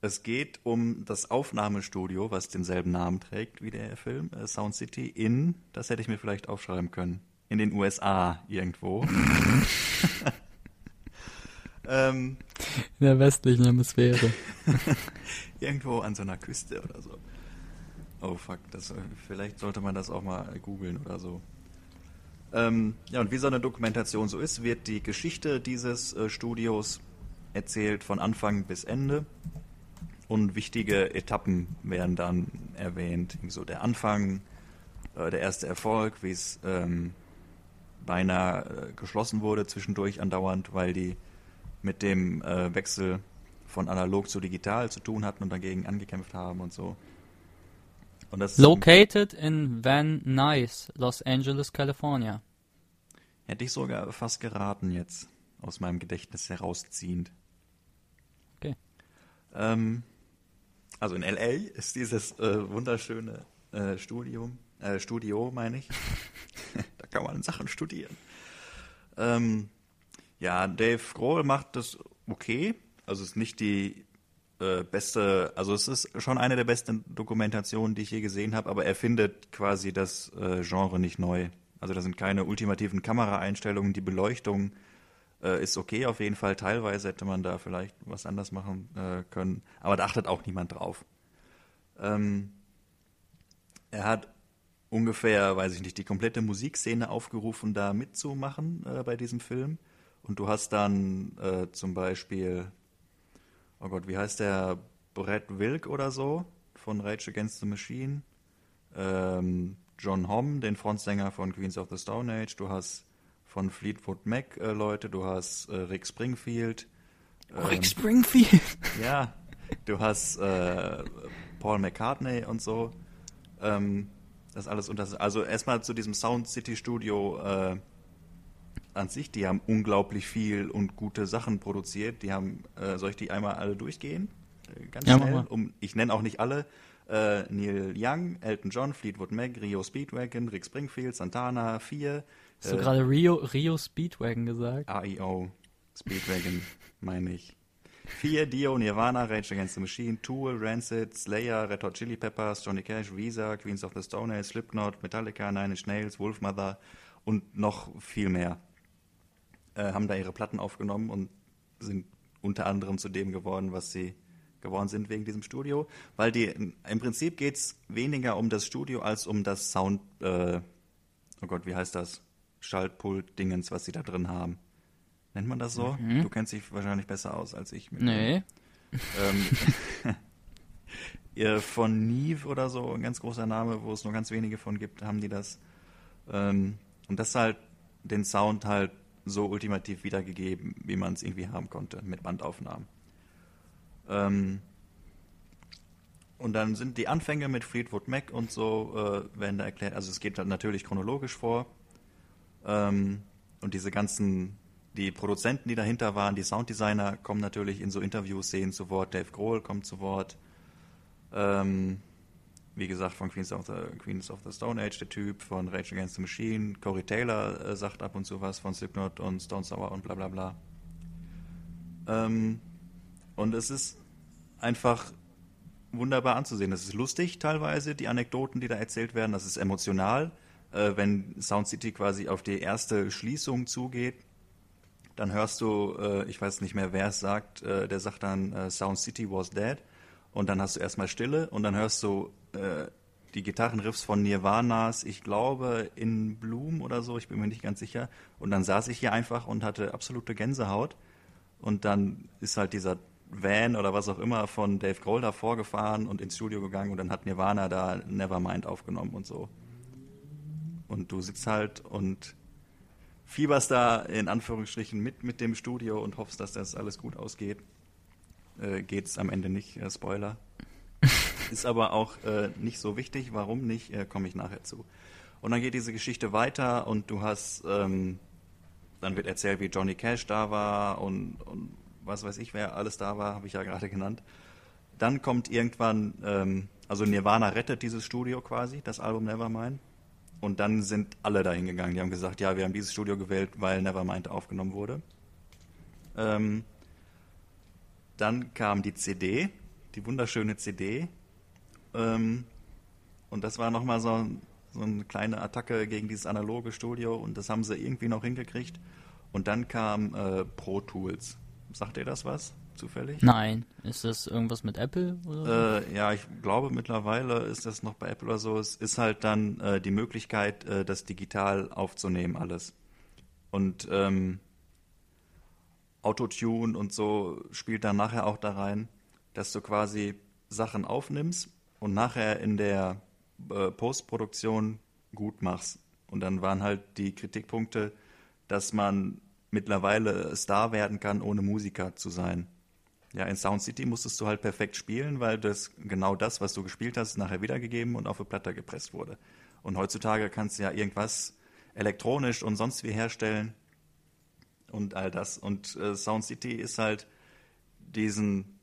Es geht um das Aufnahmestudio, was denselben Namen trägt wie der Film, äh, Sound City, in, das hätte ich mir vielleicht aufschreiben können, in den USA irgendwo. ähm, In der westlichen Hemisphäre. irgendwo an so einer Küste oder so. Oh fuck, das, äh, vielleicht sollte man das auch mal googeln oder so. Ähm, ja, und wie so eine Dokumentation so ist, wird die Geschichte dieses äh, Studios erzählt von Anfang bis Ende. Und wichtige Etappen werden dann erwähnt. So der Anfang, äh, der erste Erfolg, wie es ähm, beinahe äh, geschlossen wurde zwischendurch andauernd, weil die mit dem äh, Wechsel von analog zu digital zu tun hatten und dagegen angekämpft haben und so. Und das Located in Van Nuys, Los Angeles, California. hätte ich sogar fast geraten jetzt, aus meinem Gedächtnis herausziehend. Okay. Ähm, also in LA ist dieses äh, wunderschöne äh, Studium, äh, Studio, meine ich. da kann man Sachen studieren. Ähm, ja, Dave Grohl macht das okay. Also es ist nicht die äh, beste, also es ist schon eine der besten Dokumentationen, die ich je gesehen habe, aber er findet quasi das äh, Genre nicht neu. Also da sind keine ultimativen Kameraeinstellungen, die Beleuchtung äh, ist okay auf jeden Fall. Teilweise hätte man da vielleicht was anders machen äh, können, aber da achtet auch niemand drauf. Ähm, er hat ungefähr, weiß ich nicht, die komplette Musikszene aufgerufen, da mitzumachen äh, bei diesem Film. Und du hast dann äh, zum Beispiel, oh Gott, wie heißt der? Brett Wilk oder so von Rage Against the Machine. Ähm, John Homme, den Frontsänger von Queens of the Stone Age. Du hast von Fleetwood Mac äh, Leute. Du hast äh, Rick Springfield. Rick Springfield. Ja, du hast äh, Paul McCartney und so. Ähm, das alles unter. Also erstmal zu diesem Sound City Studio äh, an sich. Die haben unglaublich viel und gute Sachen produziert. Die haben, äh, soll ich die einmal alle durchgehen? Äh, ganz Ja, schnell. Um, ich nenne auch nicht alle. Äh, Neil Young, Elton John, Fleetwood Mac, Rio Speedwagon, Rick Springfield, Santana, 4. Hast du gerade Rio, Rio Speedwagon gesagt? AIO Speedwagon, meine ich. Vier, Dio, Nirvana, Rage Against the Machine, Tool, Rancid, Slayer, Red Hot Chili Peppers, Johnny Cash, Visa, Queens of the Stone Age, Slipknot, Metallica, Nine Inch Nails, Wolfmother und noch viel mehr. Äh, haben da ihre Platten aufgenommen und sind unter anderem zu dem geworden, was sie geworden sind wegen diesem Studio. Weil die, im Prinzip geht's weniger um das Studio als um das Sound, äh, oh Gott, wie heißt das? Schaltpult-Dingens, was sie da drin haben. Nennt man das so? Du kennst dich wahrscheinlich besser aus als ich. mit Nee. ähm, von Neve oder so, ein ganz großer Name, wo es nur ganz wenige von gibt, haben die das. Ähm, und das halt den Sound halt so ultimativ wiedergegeben, wie man es irgendwie haben konnte, mit Bandaufnahmen. Ähm, und dann sind die Anfänge mit Fleetwood Mac und so äh, werden da erklärt. Also es geht dann natürlich chronologisch vor. Ähm, und diese ganzen, die Produzenten, die dahinter waren, die Sounddesigner, kommen natürlich in so Interviewszenen zu Wort. Dave Grohl kommt zu Wort. Ähm, wie gesagt, von Queens of, the, Queens of the Stone Age, der Typ, von Rage Against the Machine. Corey Taylor äh, sagt ab und zu was von Slipknot und Stone Sour und bla bla bla. Ähm, und es ist einfach wunderbar anzusehen. Das ist lustig teilweise, die Anekdoten, die da erzählt werden. Das ist emotional. Äh, wenn Sound City quasi auf die erste Schließung zugeht, dann hörst du, äh, ich weiß nicht mehr, wer es sagt, äh, der sagt dann, äh, Sound City was dead. Und dann hast du erstmal Stille und dann hörst du äh, die Gitarrenriffs von Nirvanas, ich glaube in Bloom oder so, ich bin mir nicht ganz sicher. Und dann saß ich hier einfach und hatte absolute Gänsehaut. Und dann ist halt dieser Van oder was auch immer von Dave Grohl da vorgefahren und ins Studio gegangen und dann hat Nirvana da Nevermind aufgenommen und so. Und du sitzt halt und fieberst da in Anführungsstrichen mit mit dem Studio und hoffst, dass das alles gut ausgeht. Äh, geht's am Ende nicht, äh, Spoiler. Ist aber auch äh, nicht so wichtig. Warum nicht, äh, komme ich nachher zu. Und dann geht diese Geschichte weiter und du hast, ähm, dann wird erzählt, wie Johnny Cash da war und, und was weiß ich, wer alles da war, habe ich ja gerade genannt. dann kommt irgendwann, ähm, also Nirvana rettet dieses Studio quasi, das Album Nevermind. Und dann sind alle dahin gegangen. Die haben gesagt, ja, wir haben dieses Studio gewählt, weil Nevermind aufgenommen wurde. Ähm, dann kam die CD, die wunderschöne CD. Ähm, und das war nochmal so, so eine kleine Attacke gegen dieses analoge Studio und das haben sie irgendwie noch hingekriegt. Und dann kam äh, Pro Tools. Sagt ihr das was? Zufällig? Nein. Ist das irgendwas mit Apple? Oder? Äh, ja, ich glaube mittlerweile ist das noch bei Apple oder so. Es ist halt dann äh, die Möglichkeit, äh, das digital aufzunehmen, alles. Und ähm, Autotune und so spielt dann nachher auch da rein, dass du quasi Sachen aufnimmst und nachher in der äh, Postproduktion gut machst. Und dann waren halt die Kritikpunkte, dass man mittlerweile Star werden kann, ohne Musiker zu sein. Ja, in Sound City musstest du halt perfekt spielen, weil das genau das, was du gespielt hast, nachher wiedergegeben und auf eine Platte gepresst wurde. Und heutzutage kannst du ja irgendwas elektronisch und sonst wie herstellen und all das. Und äh, Sound City ist halt diesen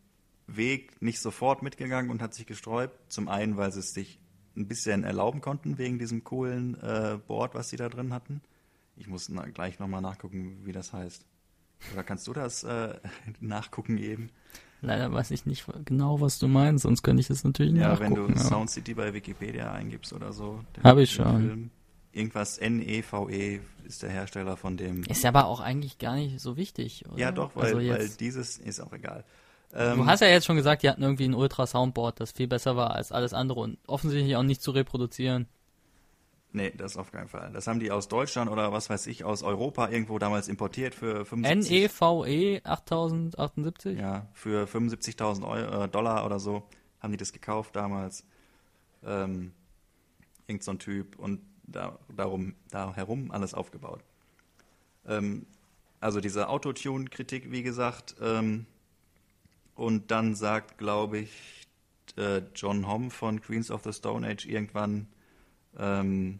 Weg nicht sofort mitgegangen und hat sich gesträubt. Zum einen, weil sie es sich ein bisschen erlauben konnten wegen diesem coolen äh, Board, was sie da drin hatten. Ich muss na, gleich nochmal nachgucken, wie das heißt. Oder kannst du das äh, nachgucken eben? Leider weiß ich nicht genau, was du meinst, sonst könnte ich das natürlich ja, nachgucken. Ja, wenn du ja. Sound City bei Wikipedia eingibst oder so. Habe ich schon. Film, irgendwas NEVE e ist der Hersteller von dem. Ist ja aber auch eigentlich gar nicht so wichtig, oder? Ja, doch, weil, also weil dieses ist auch egal. Ähm, du hast ja jetzt schon gesagt, die hatten irgendwie ein Ultra-Soundboard, das viel besser war als alles andere und offensichtlich auch nicht zu reproduzieren. Nee, das auf keinen Fall. Das haben die aus Deutschland oder was weiß ich, aus Europa irgendwo damals importiert für 75... NEVE 8078? Ja, für 75.000 äh, Dollar oder so haben die das gekauft damals. Ähm, irgend so ein Typ und da, darum, da herum alles aufgebaut. Ähm, also diese Autotune-Kritik, wie gesagt, ähm, und dann sagt, glaube ich, äh, John Homme von Queens of the Stone Age irgendwann, ähm,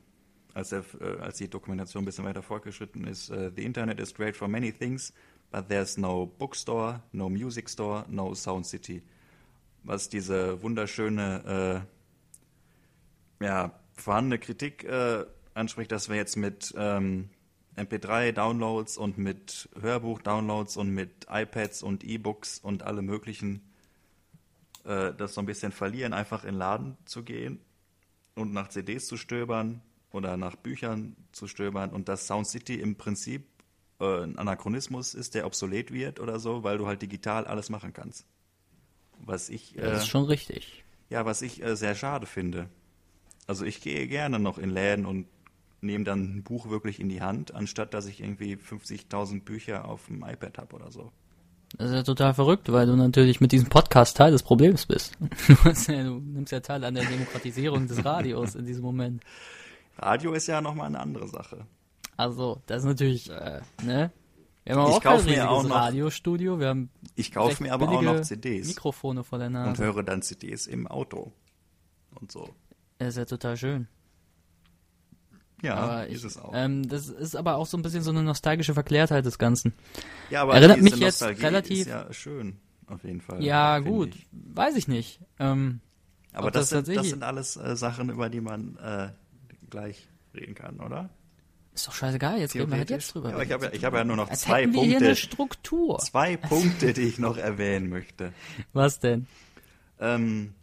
als, er, äh, als die Dokumentation ein bisschen weiter fortgeschritten ist, äh, The Internet is great for many things, but there's no bookstore, no music store, no sound city. Was diese wunderschöne, ja, vorhandene Kritik anspricht, dass wir jetzt mit ähm, MP3-Downloads und mit Hörbuch-Downloads und mit iPads und E-Books und alle möglichen äh, das so ein bisschen verlieren, einfach in den Laden zu gehen und nach CDs zu stöbern oder nach Büchern zu stöbern und dass Sound City im Prinzip äh, ein Anachronismus ist, der obsolet wird oder so, weil du halt digital alles machen kannst. Was ich. Äh, das ist schon richtig. Ja, was ich äh, sehr schade finde. Also ich gehe gerne noch in Läden und nehme dann ein Buch wirklich in die Hand, anstatt dass ich irgendwie 50.000 Bücher auf dem iPad habe oder so. Das ist ja total verrückt, weil du natürlich mit diesem Podcast Teil des Problems bist. Du, ja, du nimmst ja teil an der Demokratisierung des Radios in diesem Moment. Radio ist ja nochmal eine andere Sache. Also, das ist natürlich, äh, ne? Wir haben ich auch kaufe kein mir auch noch, Radiostudio, wir haben Ich kaufe mir aber auch noch CDs Mikrofone vor der Nase. und höre dann CDs im Auto und so. Das ist ja total schön. Ja, aber ist ich, es auch. Ähm, das ist aber auch so ein bisschen so eine nostalgische Verklärtheit des Ganzen. ja, aber erinnert mich jetzt Nostalgie relativ- Ist ja schön, auf jeden Fall. Ja, gut, ich. weiß ich nicht. Ähm, Aber das, das sind, das sind alles äh, Sachen, über die man äh, gleich reden kann, oder? ist doch scheißegal, jetzt reden wir halt jetzt drüber. Ja, aber ich habe ja, habe ja nur noch Als zwei wir hier eine Punkte, Struktur. zwei Punkte, die ich noch erwähnen möchte. Was denn? Ähm,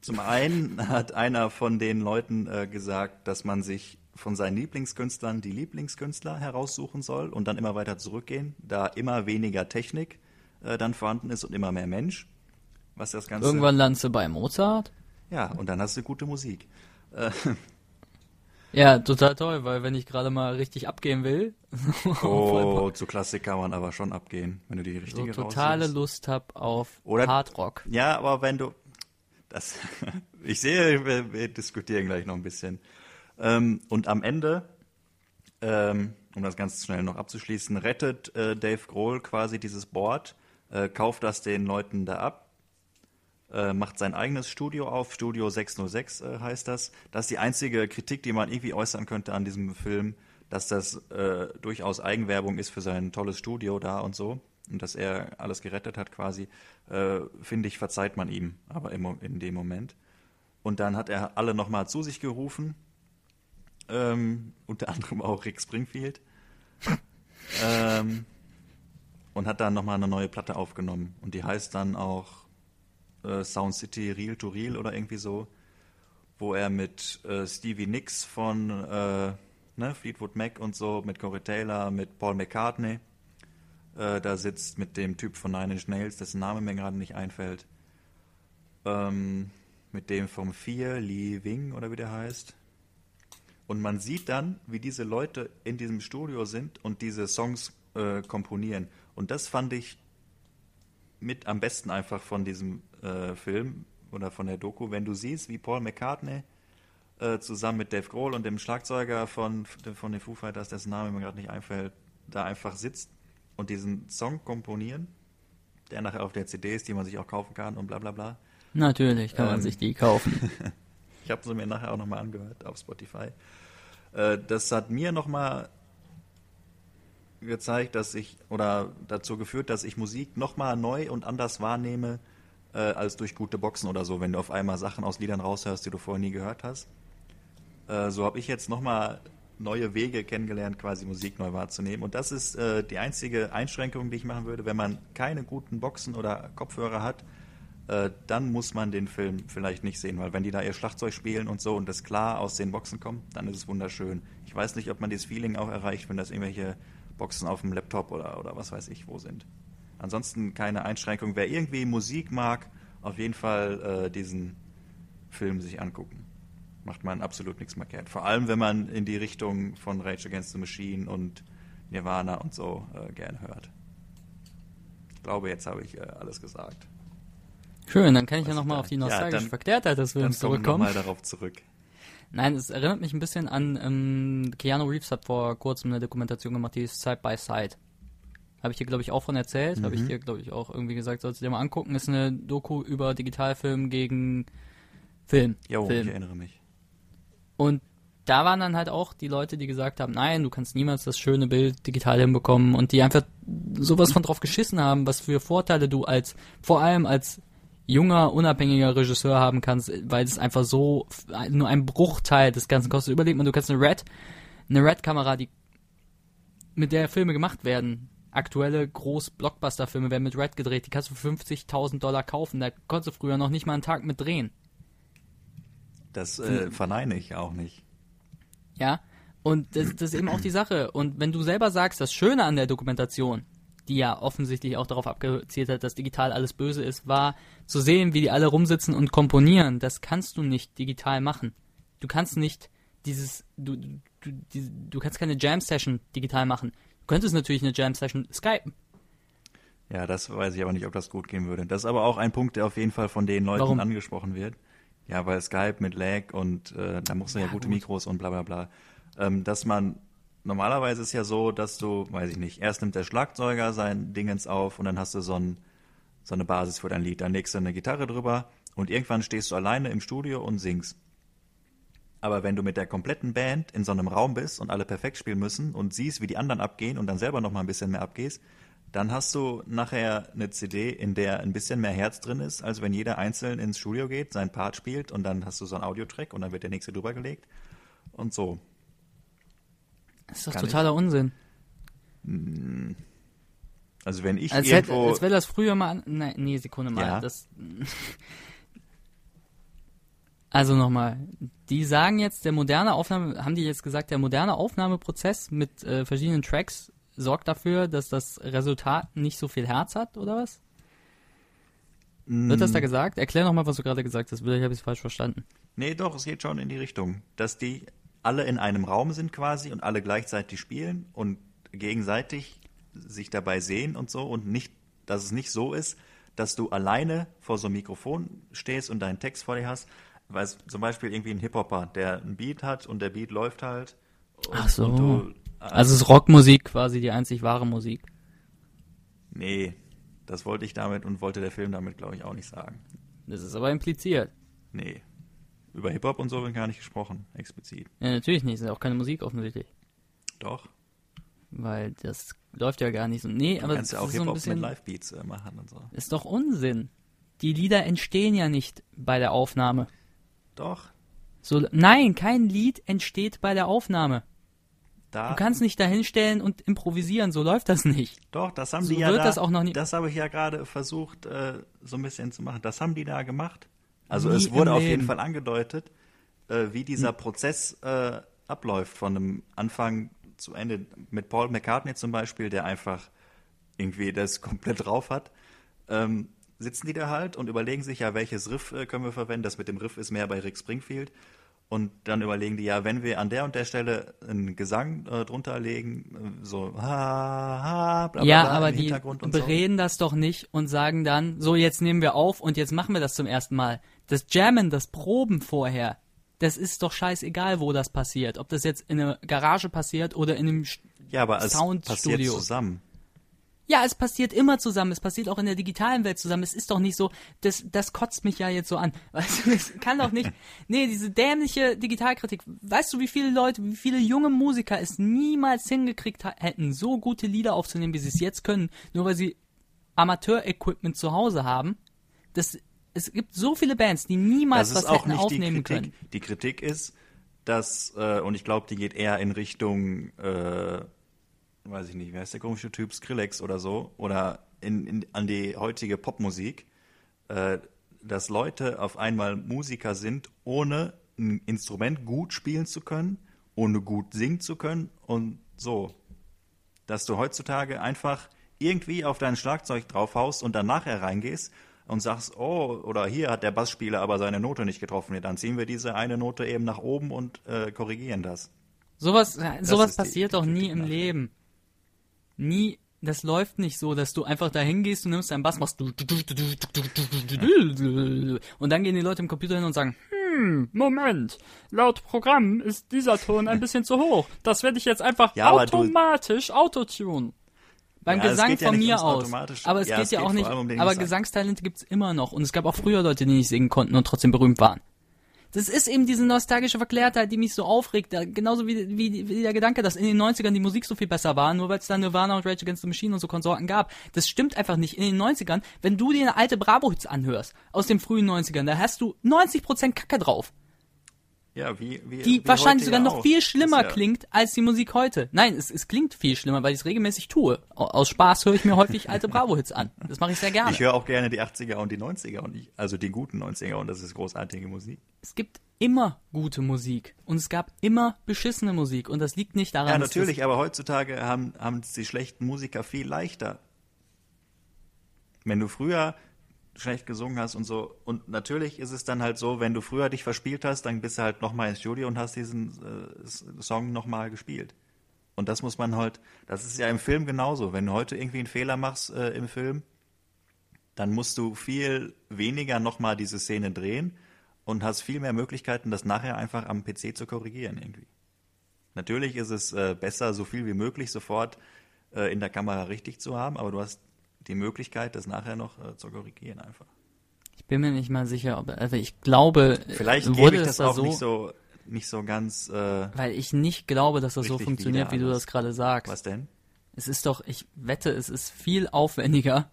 zum einen hat einer von den Leuten äh, gesagt, dass man sich von seinen Lieblingskünstlern die Lieblingskünstler heraussuchen soll und dann immer weiter zurückgehen, da immer weniger Technik äh, dann vorhanden ist und immer mehr Mensch. Was das Ganze. Irgendwann landest du bei Mozart? Ja, und dann hast du gute Musik. Äh, Ja, total toll, weil wenn ich gerade mal richtig abgehen will, oh, zu Klassik kann man aber schon abgehen, wenn du die so richtige totale raussuchst. Lust hab auf Oder- Hardrock. Ja, aber wenn du das, ich sehe, wir, wir diskutieren gleich noch ein bisschen. Ähm, und am Ende, ähm, um das ganz schnell noch abzuschließen, rettet äh, Dave Grohl quasi dieses Board, äh, kauft das den Leuten da ab, äh, macht sein eigenes Studio auf, Studio 606 äh, heißt das. Das ist die einzige Kritik, die man irgendwie äußern könnte an diesem Film, dass das äh, durchaus Eigenwerbung ist für sein tolles Studio da und so. und dass er alles gerettet hat quasi, äh, finde ich, verzeiht man ihm, aber im, in dem Moment. Und dann hat er alle nochmal zu sich gerufen, ähm, unter anderem auch Rick Springfield, ähm, und hat dann nochmal eine neue Platte aufgenommen. Und die heißt dann auch äh, Sound City Real to Real oder irgendwie so, wo er mit äh, Stevie Nicks von äh, ne, Fleetwood Mac und so, mit Corey Taylor, mit Paul McCartney, äh, da sitzt mit dem Typ von Nine Inch Nails, dessen Name mir gerade nicht einfällt. Ähm, mit dem vom Vier, Lee Wing oder wie der heißt. Und man sieht dann, wie diese Leute in diesem Studio sind und diese Songs äh, komponieren. Und das fand ich mit am besten einfach von diesem äh, Film oder von der Doku, wenn du siehst, wie Paul McCartney äh, zusammen mit Dave Grohl und dem Schlagzeuger von, von den Foo Fighters, dessen Name mir gerade nicht einfällt, da einfach sitzt und diesen Song komponieren, der nachher auf der CD ist, die man sich auch kaufen kann und bla bla bla. Natürlich kann man Ähm. sich die kaufen. Ich habe sie mir nachher auch nochmal angehört auf Spotify. Äh, das hat mir nochmal gezeigt, dass ich, oder dazu geführt, dass ich Musik nochmal neu und anders wahrnehme, äh, als durch gute Boxen oder so, wenn du auf einmal Sachen aus Liedern raushörst, die du vorher nie gehört hast. Äh, so habe ich jetzt nochmal neue Wege kennengelernt, quasi Musik neu wahrzunehmen. Und das ist äh, die einzige Einschränkung, die ich machen würde, wenn man keine guten Boxen oder Kopfhörer hat, äh, dann muss man den Film vielleicht nicht sehen, weil wenn die da ihr Schlagzeug spielen und so und das klar aus den Boxen kommt, dann ist es wunderschön. Ich weiß nicht, ob man dieses Feeling auch erreicht, wenn das irgendwelche Boxen auf dem Laptop oder, oder was weiß ich wo sind. Ansonsten keine Einschränkung. Wer irgendwie Musik mag, auf jeden Fall äh, diesen Film sich angucken. Macht man absolut nichts verkehrt. Vor allem, wenn man in die Richtung von Rage Against the Machine und Nirvana und so äh, gerne hört. Ich glaube, jetzt habe ich äh, alles gesagt. Schön, dann kann ich ja nochmal auf die ja, nostalgische dann- Verklärtheit des Dann Films kommen wir zurückkommen. nochmal darauf zurück. Nein, es erinnert mich ein bisschen an, ähm, Keanu Reeves hat vor kurzem eine Dokumentation gemacht, die ist Side by Side. Habe ich dir, glaube ich, auch von erzählt. Habe ich Mhm. dir, glaube ich, auch irgendwie gesagt, sollst du dir mal angucken. Ist eine Doku über Digitalfilm gegen Film. Jo, Film. ich erinnere mich. Und da waren dann halt auch die Leute, die gesagt haben, nein, du kannst niemals das schöne Bild digital hinbekommen und die einfach sowas von drauf geschissen haben, was für Vorteile du als, vor allem als junger, unabhängiger Regisseur haben kannst, weil es einfach so nur ein Bruchteil des Ganzen kostet. Überleg mal, du kannst eine Red, eine Red-Kamera, die mit der Filme gemacht werden. Aktuelle Groß-Blockbuster-Filme werden mit Red gedreht, die kannst du für 50.000 Dollar kaufen. Da konntest du früher noch nicht mal einen Tag mit drehen. Das äh, verneine ich auch nicht. Ja, und das, das ist eben auch die Sache. Und wenn du selber sagst, das Schöne an der Dokumentation, die ja offensichtlich auch darauf abgezielt hat, dass digital alles böse ist, war zu sehen, wie die alle rumsitzen und komponieren. Das kannst du nicht digital machen. Du kannst nicht dieses, du, du, die, du kannst keine Jam-Session digital machen. Du könntest natürlich eine Jam-Session skypen. Ja, das weiß ich aber nicht, ob das gut gehen würde. Das ist aber auch ein Punkt, der auf jeden Fall von den Leuten Warum? angesprochen wird. Ja, weil Skype mit Lag und äh, da musst du ja, Ja, gute gut. Mikros und bla bla bla. Ähm, dass man, normalerweise ist ja so, dass du, weiß ich nicht, erst nimmt der Schlagzeuger sein Dingens auf und dann hast du so, ein, so eine Basis für dein Lied. Dann legst du eine Gitarre drüber und irgendwann stehst du alleine im Studio und singst. Aber wenn du mit der kompletten Band in so einem Raum bist und alle perfekt spielen müssen und siehst, wie die anderen abgehen und dann selber noch mal ein bisschen mehr abgehst, dann hast du nachher eine CD, in der ein bisschen mehr Herz drin ist, als wenn jeder einzeln ins Studio geht, seinen Part spielt und dann hast du so einen Audiotrack und dann wird der nächste drüber gelegt und so. Das ist doch totaler Unsinn. Also wenn ich Als, hätte, irgendwo als wäre das früher mal. Nein, nee, Sekunde mal. Ja. Das, also nochmal. Die sagen jetzt, der moderne Aufnahme, haben die jetzt gesagt, der moderne Aufnahmeprozess mit äh, verschiedenen Tracks sorgt dafür, dass das Resultat nicht so viel Herz hat, oder was? Wird das da gesagt? Erklär nochmal, was du gerade gesagt hast. Vielleicht habe ich es falsch verstanden. Nee, doch, es geht schon in die Richtung, dass die alle in einem Raum sind quasi und alle gleichzeitig spielen und gegenseitig sich dabei sehen und so und nicht, dass es nicht so ist, dass du alleine vor so einem Mikrofon stehst und deinen Text vor dir hast. Weil es zum Beispiel irgendwie ein Hip-Hopper, der einen Beat hat und der Beat läuft halt. Und, Ach so. Und du, Also ist Rockmusik quasi die einzig wahre Musik. nee, das wollte ich damit und wollte der Film damit, glaube ich, auch nicht sagen. Das ist aber impliziert. Nee. Über Hip-Hop und so wird gar nicht gesprochen, explizit. Ja, natürlich nicht. Das ist auch keine Musik offensichtlich. Doch. Weil das läuft ja gar nicht so. Nee, Du aber kannst ja auch ist so Hip-Hop mit Live-Beats äh, machen und so. ist doch Unsinn. Die Lieder entstehen ja nicht bei der Aufnahme. Doch, So, nein, kein Lied entsteht bei der Aufnahme. da. Du kannst nicht dahinstellen und improvisieren, so läuft das nicht. Doch, das haben So die ja wird da, das auch noch nie- Das habe ich ja gerade versucht, äh, so ein bisschen zu machen. Das haben die da gemacht. Also Nie es wurde auf jeden. Fall angedeutet, äh, wie dieser Prozess äh, abläuft, von dem Anfang zu Ende. Mit Paul McCartney zum Beispiel, der einfach irgendwie das komplett drauf hat. Ähm, sitzen die da halt und überlegen sich ja, welches Riff äh, können wir verwenden. Das mit dem Riff ist mehr bei Rick Springfield. Und dann überlegen die ja, wenn wir an der und der Stelle einen Gesang äh, drunter legen, äh, so ha, ha, bla, bla, ja, bla, aber im die Hintergrund und so. bereden das doch nicht und sagen dann, so jetzt nehmen wir auf und jetzt machen wir das zum ersten Mal. Das Jammen, das Proben vorher, das ist doch scheißegal, wo das passiert. Ob das jetzt in einer Garage passiert oder in einem St- Ja, aber es Soundstudio. passiert zusammen. Ja, es passiert immer zusammen. Es passiert auch in der digitalen Welt zusammen. Es ist doch nicht so, das, das kotzt mich ja jetzt so an. Weißt du, es kann doch nicht. Nee, diese dämliche Digitalkritik. Weißt du, wie viele Leute, wie viele junge Musiker es niemals hingekriegt hätten, so gute Lieder aufzunehmen, wie sie es jetzt können, nur weil sie Amateur-Equipment zu Hause haben? Das, es gibt so viele Bands, die niemals Das was hätten die aufnehmen Kritik. können. Die Kritik ist, dass, äh, und ich glaube, die geht eher in Richtung, äh, weiß ich nicht, wer ist der komische Typ, Skrillex oder so, oder in, in, an die heutige Popmusik, äh, dass Leute auf einmal Musiker sind, ohne ein Instrument gut spielen zu können, ohne gut singen zu können und so. Dass du heutzutage einfach irgendwie auf dein Schlagzeug draufhaust und dann nachher reingehst und sagst, oh, oder hier hat der Bassspieler aber seine Note nicht getroffen. Ja, dann ziehen wir diese eine Note eben nach oben und äh, korrigieren das. Sowas, sowas die- passiert die doch nie im. Leben. Nie, das läuft nicht so, dass du einfach da hingehst, du nimmst deinen Bass, machst und dann gehen die Leute im Computer hin und sagen, hm, Moment, laut Programm ist dieser Ton ein bisschen zu hoch. Das werde ich jetzt einfach Ja, automatisch autotune. Beim Ja, es Gesang ja von nicht mir aus. Aber es Ja, geht es ja geht auch nicht. um aber Gesang. Gesangstalente gibt's immer noch. Und es gab auch früher Leute, die nicht singen konnten und trotzdem berühmt waren. Das ist eben diese nostalgische Verklärtheit, die mich so aufregt. Da, genauso wie, wie, wie der Gedanke, dass in den 90ern die Musik so viel besser war, nur weil es da Nirvana und Rage Against the Machine und so Konsorten gab. Das stimmt einfach nicht. In den 90ern, wenn du dir eine alte Bravo-Hits anhörst, aus den frühen 90ern, da hast du 90% Kacke drauf. Ja, wie, wie Die wie wahrscheinlich sogar ja noch viel schlimmer ja, klingt als die Musik heute. Nein, es, es klingt viel schlimmer, weil ich es regelmäßig tue. Au- Aus Spaß höre ich mir häufig alte Bravo-Hits an. Das mache ich sehr gerne. Ich höre auch gerne die 80er und die 90er und ich, also die guten 90er und das ist großartige Musik. es gibt immer gute Musik und es gab immer beschissene Musik und das liegt nicht daran, Ja, natürlich, aber heutzutage haben haben es die schlechten Musiker viel leichter. Wenn du früher schlecht gesungen hast und so, und natürlich ist es dann halt so, wenn du früher dich verspielt hast, dann bist du halt nochmal ins Studio und hast diesen äh, Song nochmal gespielt. Und das muss man halt, das ist ja im Film genauso. Wenn du heute irgendwie einen Fehler machst äh, im Film, dann musst du viel weniger nochmal diese Szene drehen und hast viel mehr Möglichkeiten, das nachher einfach am PC zu korrigieren irgendwie. Natürlich ist es äh, besser, so viel wie möglich sofort äh, in der Kamera richtig zu haben, aber du hast die Möglichkeit, das nachher noch äh, zu korrigieren einfach. Ich bin mir nicht mal sicher, ob, also ich glaube, Vielleicht gebe wurde ich das da auch so, nicht so nicht so ganz. Äh, weil ich nicht glaube, dass das so funktioniert, wie du das gerade sagst. was denn? Es ist doch, ich wette, es ist viel aufwendiger,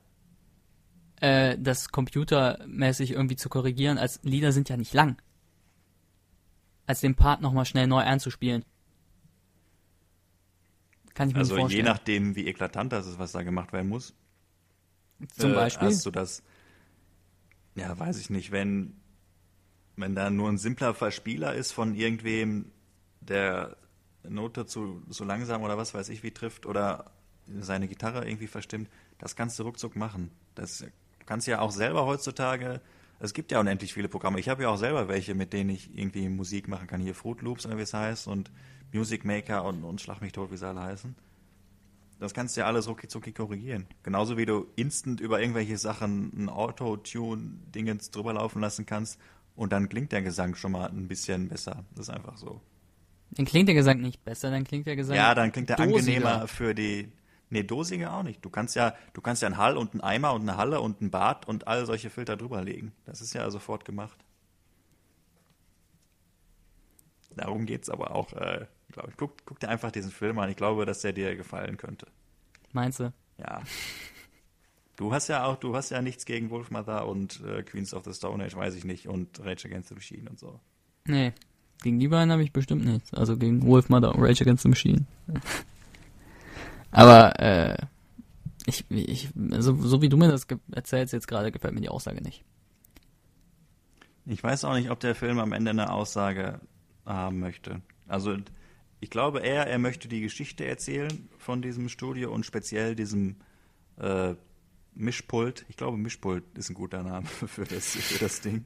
äh, das computermäßig irgendwie zu korrigieren, als Lieder sind ja nicht lang. Als den Part nochmal schnell neu einzuspielen. Kann ich mir Also nicht je vorstellen. nachdem, wie eklatant das ist, was da gemacht werden muss. Zum äh, Beispiel. Hast du das, ja, weiß ich nicht, wenn, wenn da nur ein simpler Verspieler ist von irgendwem, der Note zu, zu langsam oder was weiß ich wie trifft oder seine Gitarre irgendwie verstimmt, das kannst du ruckzuck machen. Das, du kannst ja auch selber heutzutage, es gibt ja unendlich viele Programme. Ich habe ja auch selber welche, mit denen ich irgendwie Musik machen kann. Hier Fruit Loops oder wie es heißt und Music Maker und, und Schlag mich tot, wie sie alle heißen. Das kannst du ja alles rucki zucki korrigieren. Genauso wie du instant über irgendwelche Sachen ein Auto-Tune-Dingens drüber laufen lassen kannst und dann klingt der Gesang schon mal ein bisschen besser. Das ist einfach so. Dann klingt der Gesang nicht besser, dann klingt der Gesang Ja, dann klingt der dosiger. angenehmer für die. Nee, dosiger auch nicht. Du kannst ja, du kannst ja einen Hall und einen Eimer und eine Halle und einen Bad und all solche Filter drüberlegen. Das ist ja sofort gemacht. Darum geht's aber auch, äh, glaube ich. Guck, guck dir einfach diesen Film an. Ich glaube, dass der dir gefallen könnte. Meinst du? Ja. Du hast ja auch, du hast ja nichts gegen Wolfmother und äh, Queens of the Stone Age, weiß ich nicht, und Rage Against the Machine und so. Nee. Gegen die beiden habe ich bestimmt nichts. Also gegen Wolfmother und Rage Against the Machine. Aber, äh, ich, ich, so, so wie du mir das erzählst jetzt gerade, gefällt mir die Aussage nicht. Ich weiß auch nicht, ob der Film am Ende eine Aussage haben möchte. Also ich glaube eher, er möchte die Geschichte erzählen von diesem Studio und speziell diesem äh, Mischpult. Ich glaube, Mischpult ist ein guter Name für das, für das Ding.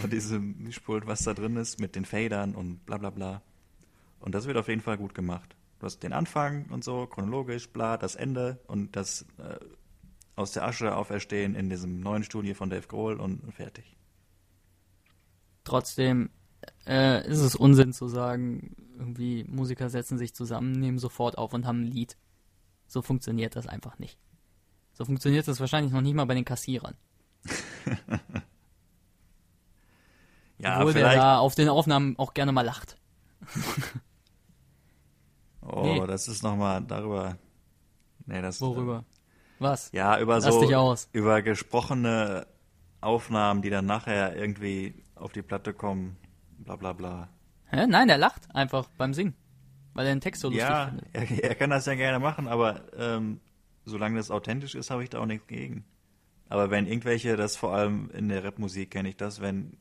Von diesem Mischpult, was da drin ist, mit den Fadern und bla bla bla. Und das wird auf jeden Fall gut gemacht. Du hast den Anfang und so, chronologisch, bla, das Ende und das äh, aus der Asche auferstehen in diesem neuen Studio von Dave Grohl und fertig. Trotzdem äh, ist es Unsinn zu sagen, irgendwie Musiker setzen sich zusammen, nehmen sofort auf und haben ein Lied. So funktioniert das einfach nicht. So funktioniert das wahrscheinlich noch nicht mal bei den Kassierern. Ja, Obwohl der vielleicht. da auf den Aufnahmen auch gerne mal lacht. Oh, Nee. das ist nochmal darüber. Nee, das. Worüber? Was? Ja, über Lass so. Über gesprochene Aufnahmen, die dann nachher irgendwie auf die Platte kommen. Bla bla bla. Hä? Nein, der lacht einfach beim Singen. Weil er den Text so lustig Ja, findet. er, er kann das ja gerne machen, aber ähm, solange das authentisch ist, habe ich da auch nichts gegen. Aber wenn irgendwelche, das vor allem in der Rapmusik kenne ich das, wenn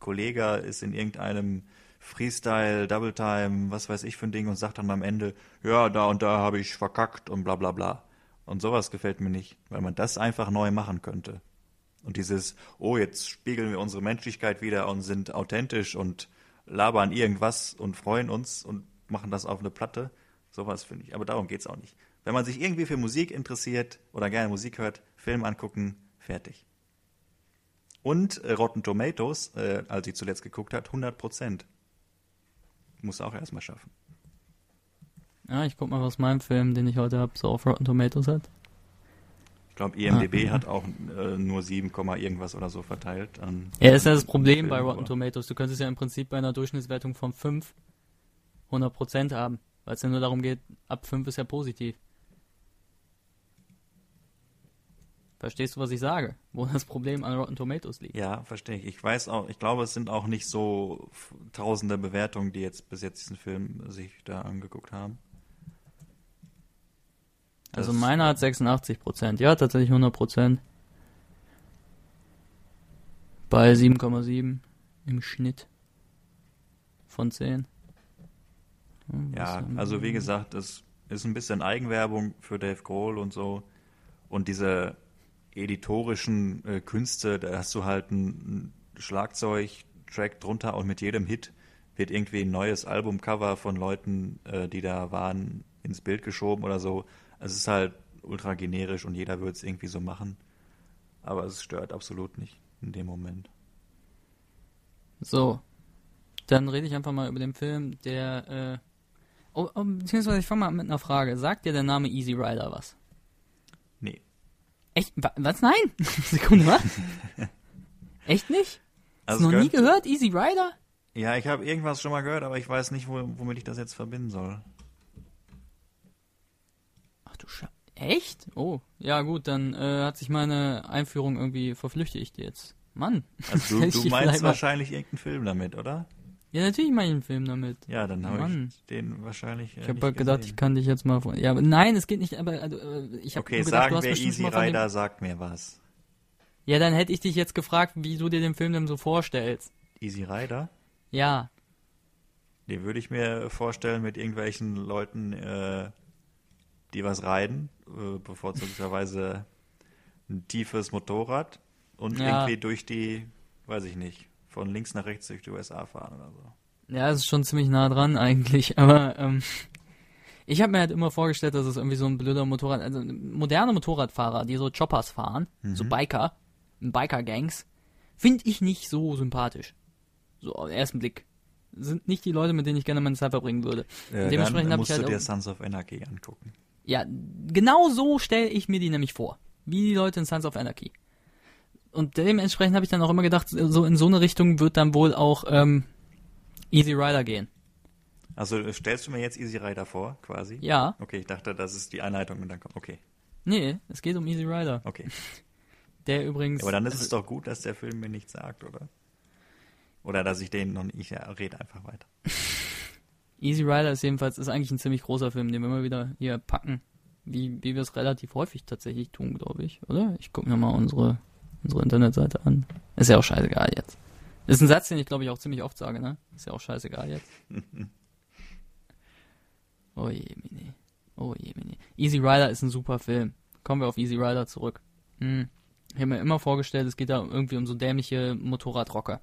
Kollege ist in irgendeinem Freestyle, Double Time, was weiß ich für ein Ding und sagt dann am Ende, ja, da und da habe ich verkackt und bla bla bla. Und sowas gefällt mir nicht, weil man das einfach neu machen könnte. Und dieses, oh, jetzt spiegeln wir unsere Menschlichkeit wieder und sind authentisch und labern irgendwas und freuen uns und machen das auf eine Platte. Sowas finde ich. Aber darum geht's auch nicht. Wenn man sich irgendwie für Musik interessiert oder gerne Musik hört, Film angucken, fertig. Und äh, Rotten Tomatoes, äh, als ich zuletzt geguckt habe, 100 Prozent. Muss auch erstmal schaffen. Ja, ich guck mal, was mein Film, den ich heute habe, so auf Rotten Tomatoes hat. Ich glaube, IMDB hat auch äh, nur 7, Komma irgendwas oder so verteilt. An, Ja, das ist ja das Problem Film, bei Rotten Tomatoes. Du könntest ja im Prinzip bei einer Durchschnittswertung von 5 100% haben. Weil es ja nur darum geht, ab 5 ist ja positiv. Verstehst du, was ich sage? Wo das Problem an Rotten Tomatoes liegt? Ja, verstehe ich. Ich weiß auch, ich glaube, es sind auch nicht so tausende Bewertungen, die jetzt bis jetzt diesen Film sich da angeguckt haben. Also Das- meiner hat 86%. Ja, tatsächlich 100%. Bei 7,7 im Schnitt von 10. Hm, Ja, also wie gesagt, es ist ein bisschen Eigenwerbung für Dave Grohl und so. Und diese editorischen äh, Künste, da hast du halt ein, ein Schlagzeug-Track drunter und mit jedem Hit wird irgendwie ein neues Albumcover von Leuten, äh, die da waren, ins Bild geschoben oder so. Es ist halt ultra generisch und jeder würde es irgendwie so machen. Aber es stört absolut nicht in dem Moment. So. Dann rede ich einfach mal über den Film, der, äh, oh, oh, beziehungsweise ich fange mal mit einer Frage. Sagt dir der Name Easy Rider was? Nee. Echt? Wa was? Nein? Sekunde, was? Echt nicht? Hast Also du noch nie gehört? Easy Rider? Ja, ich habe irgendwas schon mal gehört, aber ich weiß nicht, wo, womit ich das jetzt verbinden soll. Du Scheiße. Echt? Oh, ja gut, dann äh, hat sich meine Einführung irgendwie verflüchtigt jetzt. Mann. Also du, ich du meinst mal- wahrscheinlich irgendeinen Film damit, oder? Ja, natürlich mache ich einen Film damit. Ja, dann habe ich den wahrscheinlich. Äh, Ich habe halt gedacht, ich gesehen. kann dich jetzt mal von. Ja, aber nein, es geht nicht, aber also, äh, ich habe Okay, nur gedacht, sagen du hast wir Easy von dem- Rider, sagt mir was. Ja, dann hätte ich dich jetzt gefragt, wie du dir den Film denn so vorstellst. Easy Rider? Ja. Den würde ich mir vorstellen mit irgendwelchen Leuten, äh, die was reiten, äh, bevorzugsweise ein tiefes Motorrad und Ja. irgendwie durch die, weiß ich nicht, von links nach rechts durch die USA fahren oder so. Ja, es ist schon ziemlich nah dran eigentlich, aber ähm, ich habe mir halt immer vorgestellt, dass es irgendwie so ein blöder Motorrad, also moderne Motorradfahrer, die so Choppers fahren, so Biker, Biker-Gangs, finde ich nicht so sympathisch. So auf den ersten Blick. Sind nicht die Leute, mit denen ich gerne meine Zeit verbringen würde. Äh, Dementsprechend dann habe ich musst halt du dir Sons of Anarchy angucken. Ja, genau so stelle ich mir die nämlich vor. Wie die Leute in Sons of Anarchy. Und dementsprechend habe ich dann auch immer gedacht, so in so eine Richtung wird dann wohl auch ähm, Easy Rider gehen. Also stellst du mir jetzt Easy Rider vor, quasi? Ja. Okay, ich dachte, das ist die Einleitung und dann kommt. Okay, Nee, es geht um Easy Rider. okay. Der übrigens. Aber dann ist es doch gut, dass der Film mir nichts sagt, oder? Oder dass ich den noch nicht. Ich ja, rede einfach weiter. Easy Rider ist jedenfalls ist eigentlich ein ziemlich großer Film, den wir immer wieder hier packen. Wie, wie wir es relativ häufig tatsächlich tun, glaube ich, oder? Ich gucke mir mal unsere, unsere Internetseite an. Ist ja auch scheißegal jetzt. Ist ein Satz, den ich glaube ich auch ziemlich oft sage, ne? Ist ja auch scheißegal jetzt. oh je, mini. Oh je, mini. Easy Rider ist ein super Film. Kommen wir auf Easy Rider zurück. Hm. Ich habe mir immer vorgestellt, es geht da irgendwie um so dämliche Motorradrocker.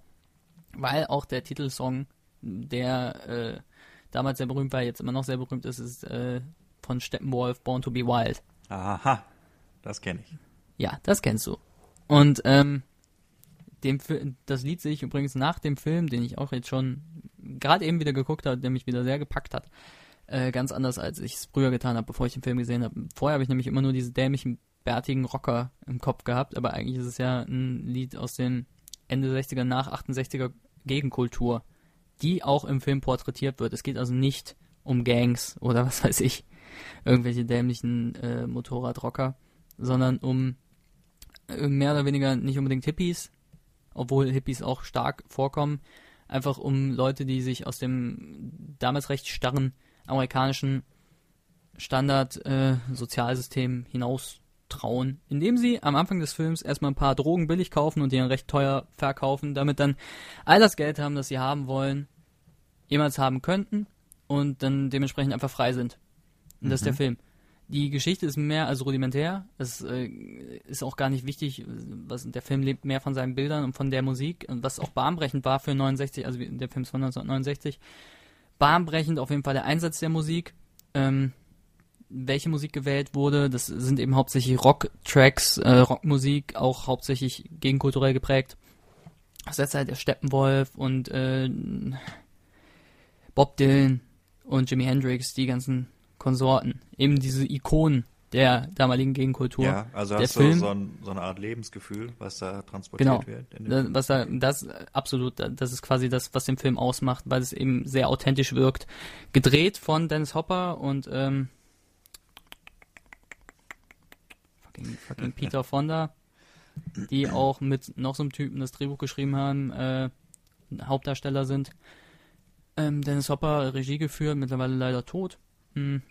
Weil auch der Titelsong, der äh, damals sehr berühmt war, jetzt immer noch sehr berühmt ist, ist äh, von Steppenwolf, Born to be Wild. Aha, das kenne ich. Ja, das kennst du. Und ähm, dem, das Lied sehe ich übrigens nach dem Film, den ich auch jetzt schon gerade eben wieder geguckt habe, der mich wieder sehr gepackt hat, äh, ganz anders, als ich es früher getan habe, bevor ich den Film gesehen habe. Vorher habe ich nämlich immer nur diese dämlichen, bärtigen Rocker im Kopf gehabt, aber eigentlich ist es ja ein Lied aus den Ende 60er, nach 68er Gegenkultur, die auch im Film porträtiert wird. Es geht also nicht um Gangs oder was weiß ich, irgendwelche dämlichen äh, Motorradrocker, sondern um äh, mehr oder weniger nicht unbedingt Hippies, obwohl Hippies auch stark vorkommen, einfach um Leute, die sich aus dem damals recht starren amerikanischen Standard äh, hinaus trauen, indem sie am Anfang des Films erstmal ein paar Drogen billig kaufen und die dann recht teuer verkaufen, damit dann all das Geld haben, das sie haben wollen, jemals haben könnten und dann dementsprechend einfach frei sind. Und das ist der Film. Die Geschichte ist mehr als rudimentär. Es äh, ist auch gar nicht wichtig. Was, der Film lebt mehr von seinen Bildern und von der Musik, und was auch bahnbrechend war für 69, also der Film ist von 1969. Bahnbrechend auf jeden Fall der Einsatz der Musik. Ähm, welche Musik gewählt wurde, das sind eben hauptsächlich Rock-Tracks, äh, Rockmusik, auch hauptsächlich gegenkulturell geprägt. Das ist halt der Steppenwolf und äh, Bob Dylan und Jimi Hendrix, die ganzen Konsorten. Eben diese Ikonen der damaligen Gegenkultur. Ja, also der hast du Film, so, ein, so eine Art Lebensgefühl, was da transportiert Genau. wird. was da, das absolut, da- das ist quasi das, was den Film ausmacht, weil es eben sehr authentisch wirkt. Gedreht von Dennis Hopper und ähm, fucking, fucking Peter Fonda, die auch mit noch so einem Typen das Drehbuch geschrieben haben, äh, Hauptdarsteller sind. Ähm, Dennis Hopper Regie geführt, mittlerweile leider tot. Hm.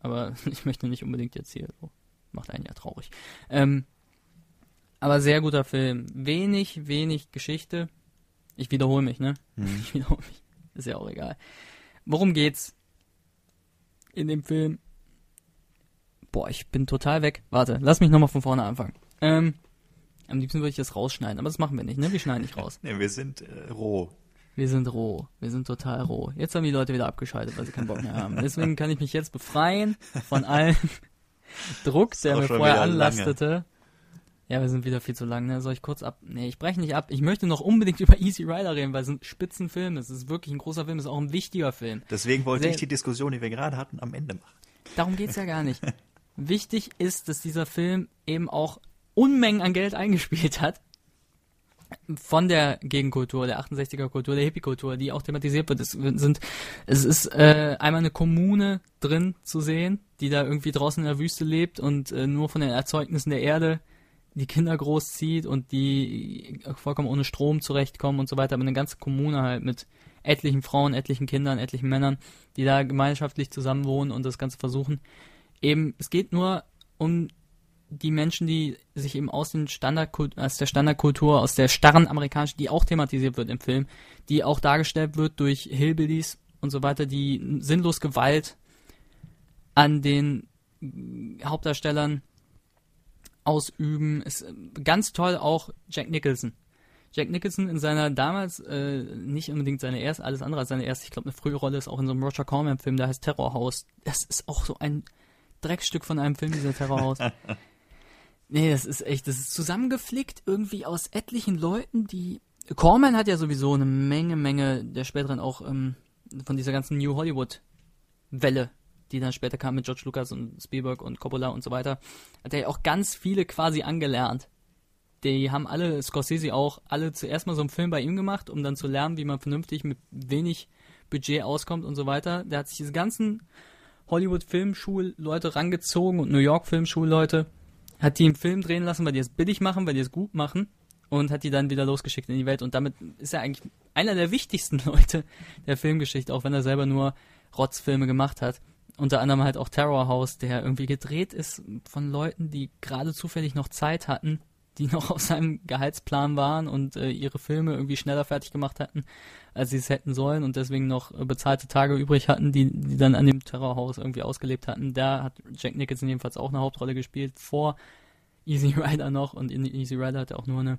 Aber ich möchte nicht unbedingt jetzt hier, so. macht einen ja traurig. Ähm, aber sehr guter Film. Wenig, wenig Geschichte. Ich wiederhole mich, ne? Mhm. Ich wiederhole mich. Ist ja auch egal. Worum geht's in dem Film? Boah, ich bin total weg. Warte, lass mich nochmal von vorne anfangen. Ähm, am liebsten würde ich das rausschneiden, aber das machen wir nicht, ne? Wir schneiden nicht raus. Nee, wir sind äh, roh. Wir sind roh. Wir sind total roh. Jetzt haben die Leute wieder abgeschaltet, weil sie keinen Bock mehr haben. Deswegen kann ich mich jetzt befreien von allen Druck, der mir vorher wieder lange. anlastete. Ja, wir sind wieder viel zu lang, ne? Soll ich kurz ab? Nee, ich breche nicht ab. Ich möchte noch unbedingt über Easy Rider reden, weil es ein Spitzenfilm ist. Es ist wirklich ein großer Film, es ist auch ein wichtiger Film. Deswegen wollte Sehr- ich die Diskussion, die wir gerade hatten, am Ende machen. Darum geht's ja gar nicht. Wichtig ist, dass dieser Film eben auch Unmengen an Geld eingespielt hat. Von der Gegenkultur, der 68er Kultur, der Hippie-Kultur, die auch thematisiert wird. Es sind, es ist äh, einmal eine Kommune drin zu sehen, die da irgendwie draußen in der Wüste lebt und äh, nur von den Erzeugnissen der Erde die Kinder großzieht und die vollkommen ohne Strom zurechtkommen und so weiter. Aber eine ganze Kommune halt mit etlichen Frauen, etlichen Kindern, etlichen Männern, die da gemeinschaftlich zusammenwohnen und das Ganze versuchen. Eben, es geht nur um die Menschen, die sich eben aus, den Standardkult aus der Standardkultur, aus der starren amerikanischen, die auch thematisiert wird im Film, die auch dargestellt wird durch Hillbillies und so weiter, die sinnlos Gewalt an den Hauptdarstellern ausüben. Ist äh, ganz toll auch Jack Nicholson. Jack Nicholson in seiner damals äh, nicht unbedingt seine erste, alles andere als seine erste, ich glaube eine frühe Rolle ist auch in so einem Roger Corman Film, der heißt Terrorhaus. Das ist auch so ein Dreckstück von einem Film, dieser Terrorhaus. nee, das ist echt, das ist zusammengeflickt irgendwie aus etlichen Leuten, die Corman hat ja sowieso eine Menge, Menge der späteren auch ähm, von dieser ganzen New Hollywood Welle, die dann später kam mit George Lucas und Spielberg und Coppola und so weiter, hat er ja auch ganz viele quasi angelernt. Die haben alle, Scorsese auch, alle zuerst mal so einen Film bei ihm gemacht, um dann zu lernen, wie man vernünftig mit wenig Budget auskommt und so weiter. Der hat sich diese ganzen Hollywood-Filmschulleute rangezogen und New York-Filmschulleute, hat die im Film drehen lassen, weil die es billig machen, weil die es gut machen und hat die dann wieder losgeschickt in die Welt. Und damit ist er eigentlich einer der wichtigsten Leute der Filmgeschichte, auch wenn er selber nur Rotzfilme gemacht hat. Unter anderem halt auch Terror House, der irgendwie gedreht ist von Leuten, die gerade zufällig noch Zeit hatten, die noch auf seinem Gehaltsplan waren und äh, ihre Filme irgendwie schneller fertig gemacht hatten, als sie es hätten sollen und deswegen noch äh, bezahlte Tage übrig hatten, die, die dann an dem Terrorhaus irgendwie ausgelebt hatten. Da hat Jack Nicholson jedenfalls auch eine Hauptrolle gespielt, vor Easy Rider noch und in Easy Rider hat er auch nur eine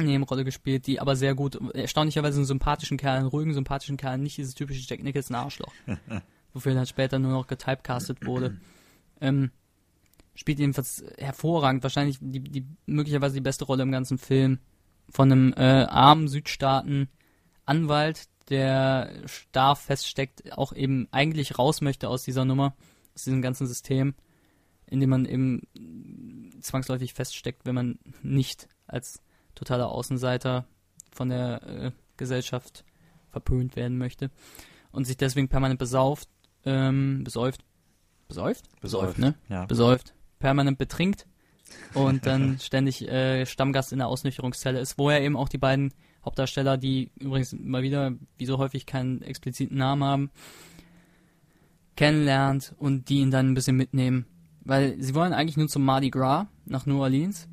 Nebenrolle gespielt, die aber sehr gut, erstaunlicherweise einen sympathischen Kerl, einen ruhigen, sympathischen Kerl, nicht dieses typische Jack Nicholson Arschloch, wofür er dann später nur noch getypecastet wurde. ähm, spielt jedenfalls hervorragend, wahrscheinlich die, die möglicherweise die beste Rolle im ganzen Film von einem äh, armen Südstaaten Anwalt, der starr feststeckt, auch eben eigentlich raus möchte aus dieser Nummer, aus diesem ganzen System, in dem man eben zwangsläufig feststeckt, wenn man nicht als totaler Außenseiter von der äh, Gesellschaft verpönt werden möchte und sich deswegen permanent besauft, ähm, besäuft, besäuft? Besäuft, ne? ja. Besäuft, permanent betrinkt und dann ständig äh, Stammgast in der Ausnüchterungszelle ist, wo er eben auch die beiden Hauptdarsteller, die übrigens mal wieder, wie so häufig, keinen expliziten Namen haben, kennenlernt und die ihn dann ein bisschen mitnehmen. Weil sie wollen eigentlich nur zum Mardi Gras nach New Orleans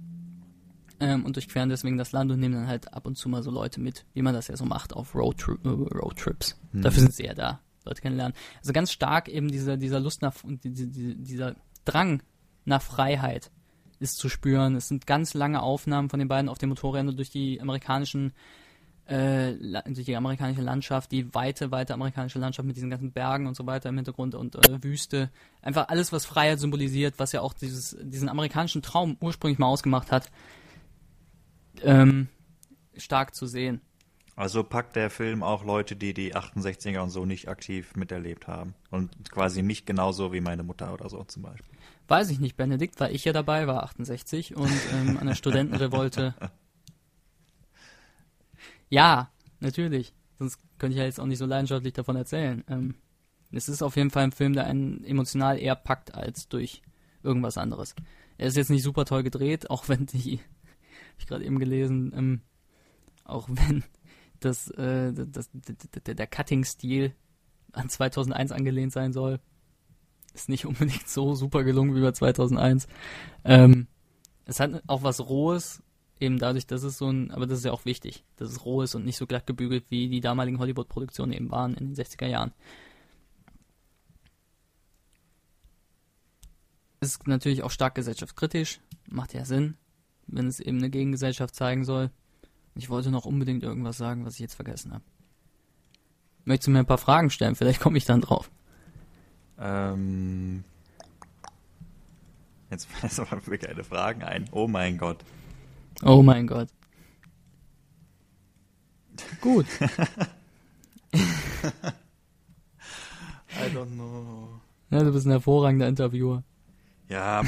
ähm, und durchqueren deswegen das Land und nehmen dann halt ab und zu mal so Leute mit, wie man das ja so macht auf Roadtri äh, Roadtrips. Mhm. Dafür sind sie ja da, Leute kennenlernen. Also ganz stark eben dieser, dieser Lust nach und die, die, dieser Drang nach Freiheit ist zu spüren. Es sind ganz lange Aufnahmen von den beiden auf dem Motorrädern durch die amerikanischen äh, durch die amerikanische Landschaft, die weite, weite amerikanische Landschaft mit diesen ganzen Bergen und so weiter im Hintergrund und äh, Wüste. Einfach alles, was Freiheit symbolisiert, was ja auch dieses, diesen amerikanischen Traum ursprünglich mal ausgemacht hat, ähm, stark zu sehen. Also packt der Film auch Leute, die die 68er und so nicht aktiv miterlebt haben. Und quasi mich genauso wie meine Mutter oder so zum Beispiel. Weiß ich nicht, Benedikt, weil ich ja dabei war, 68, und ähm, an der Studentenrevolte. Ja, natürlich. Sonst könnte ich ja jetzt auch nicht so leidenschaftlich davon erzählen. Ähm, es ist auf jeden Fall ein Film, der einen emotional eher packt als durch irgendwas anderes. Er ist jetzt nicht super toll gedreht, auch wenn die, hab ich gerade eben gelesen, ähm, auch wenn das, äh, das, das, der, der Cutting-Stil an 2001 angelehnt sein soll, ist nicht unbedingt so super gelungen wie bei 2001. Ähm, es hat auch was Rohes, eben dadurch, dass es so ein, aber das ist ja auch wichtig, dass es roh ist und nicht so glatt gebügelt, wie die damaligen Hollywood-Produktionen eben waren in den 60er Jahren. Ist natürlich auch stark gesellschaftskritisch, macht ja Sinn, wenn es eben eine Gegengesellschaft zeigen soll. Ich wollte noch unbedingt irgendwas sagen, was ich jetzt vergessen habe. Möchtest du mir ein paar Fragen stellen? Vielleicht komme ich dann drauf. Ähm, jetzt fallen mir aber keine Fragen ein. Oh mein Gott. Oh mein Gott. Gut. I don't know. Ja, du bist ein hervorragender Interviewer. Ja,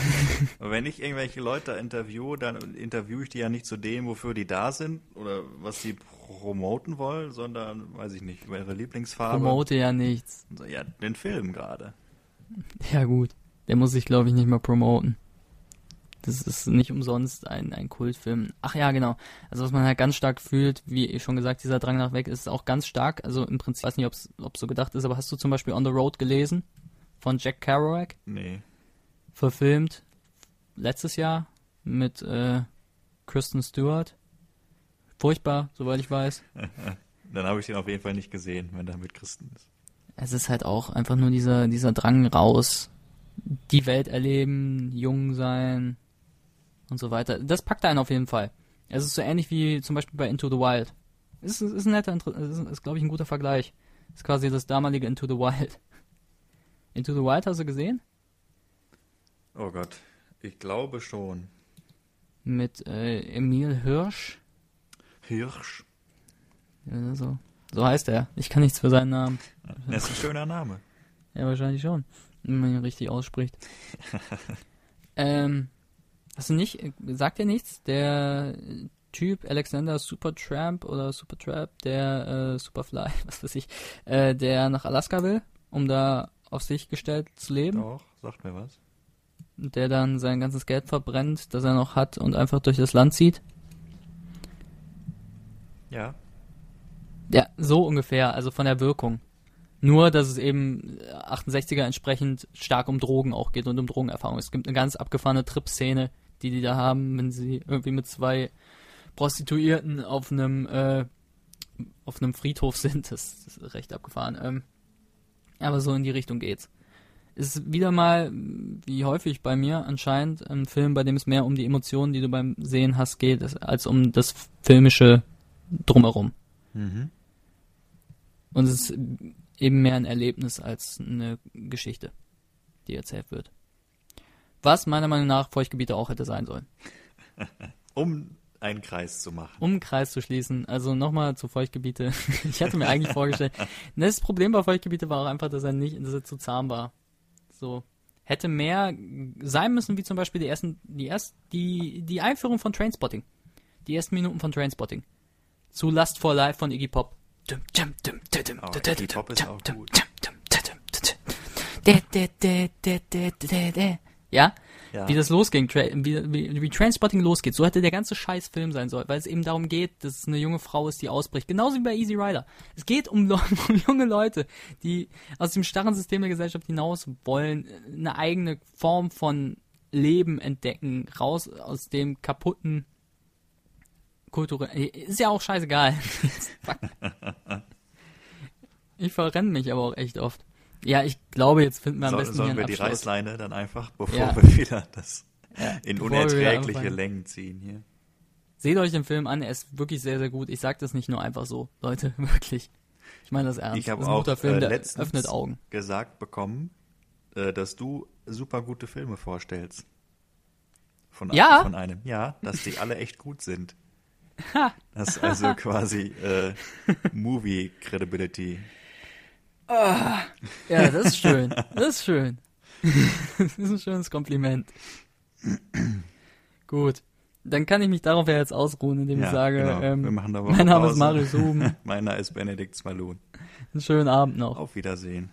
wenn ich irgendwelche Leute interviewe, dann interviewe ich die ja nicht zu dem, wofür die da sind oder was sie promoten wollen, sondern, weiß ich nicht, über ihre Lieblingsfarbe. Promote ja nichts. Ja, den Film gerade. Ja gut, der muss sich glaube ich nicht mehr promoten. Das ist nicht umsonst ein, ein Kultfilm. Ach ja, genau. Also was man halt ganz stark fühlt, wie ich schon gesagt, dieser Drang nach weg ist auch ganz stark. Also im Prinzip, ich weiß nicht, ob es so gedacht ist, aber hast du zum Beispiel On the Road gelesen? Von Jack Kerouac? Nee. Verfilmt letztes Jahr mit äh, Kristen Stewart. Furchtbar, soweit ich weiß. Dann habe ich den auf jeden Fall nicht gesehen, wenn der mit Christen ist. es ist halt auch einfach nur dieser, dieser Drang raus, die Welt erleben, jung sein und so weiter. Das packt einen auf jeden Fall. Es ist so ähnlich wie zum Beispiel bei Into the Wild. Ist, ist ein netter, ist, ist glaube ich ein guter Vergleich. Ist quasi das damalige Into the Wild. Into the Wild hast du gesehen? Oh Gott, ich glaube schon. Mit äh, Emil Hirsch. Hirsch. Ja, so. so heißt er. Ich kann nichts für seinen Namen. Das ist ein schöner Name. Ja, wahrscheinlich schon. Wenn man ihn richtig ausspricht. ähm, hast du nicht, sagt dir nichts? Der Typ, Alexander Supertramp oder Supertrap, der äh, Superfly, was weiß ich, äh, der nach Alaska will, um da auf sich gestellt zu leben. Doch, sagt mir was. Der dann sein ganzes Geld verbrennt, das er noch hat und einfach durch das Land zieht. Ja. Ja, so ungefähr, also von der Wirkung. Nur, dass es eben 68er entsprechend stark um Drogen auch geht und um Drogenerfahrung. Es gibt eine ganz abgefahrene Trip-Szene, die die da haben, wenn sie irgendwie mit zwei Prostituierten auf einem äh, auf einem Friedhof sind. Das, das ist recht abgefahren. Ähm, aber so in die Richtung geht's. Ist wieder mal, wie häufig bei mir anscheinend, ein Film, bei dem es mehr um die Emotionen, die du beim Sehen hast, geht, als um das filmische drumherum. Mhm. Und es ist eben mehr ein Erlebnis als eine Geschichte, die erzählt wird. Was meiner Meinung nach Feuchtgebiete auch hätte sein sollen. Um einen Kreis zu machen. Um einen Kreis zu schließen, also nochmal zu Feuchtgebiete. ich hatte mir eigentlich vorgestellt, das Problem bei Feuchtgebiete war auch einfach, dass er nicht, dass er zu zahm war. So. Hätte mehr sein müssen, wie zum Beispiel die ersten, die erst, die, die Einführung von Trainspotting. Die ersten Minuten von Trainspotting. Zu Lust for Life von Iggy Pop. Ja? Ja. Wie das losging, wie, wie, wie Trainspotting losgeht. So hätte der ganze scheiß Film sein sollen, weil es eben darum geht, dass es eine junge Frau ist, die ausbricht. Genauso wie bei Easy Rider. Es geht um, Le um junge Leute, die aus dem starren System der Gesellschaft hinaus wollen, eine eigene Form von Leben entdecken, raus aus dem kaputten kulturell. Ist ja auch scheißegal. Ich verrenne mich aber auch echt oft. Ja, ich glaube, jetzt finden wir am Soll, besten sollen wir die. Reißleine dann einfach, bevor Ja. wir wieder das Ja, in unerträgliche. Längen ziehen hier? Seht euch den Film an, er ist wirklich sehr, sehr gut. Ich sag das nicht nur einfach so, Leute, wirklich. Ich meine das ernst. Ich habe auch guter Film, äh, öffnet Augen. gesagt bekommen, äh, dass du super gute Filme vorstellst. Von, Ja? von einem. Ja, dass die alle echt gut sind. Das ist also quasi äh, Movie Credibility. Ja, das ist schön. Das ist schön. das ist ein schönes Kompliment. Gut. Dann kann ich mich darauf ja jetzt ausruhen, indem ich Ja, sage, genau. ähm, mein Name ist Pause. Marius Huben. Meiner ist Benedikt Smalun. Einen schönen Abend noch. Auf Wiedersehen.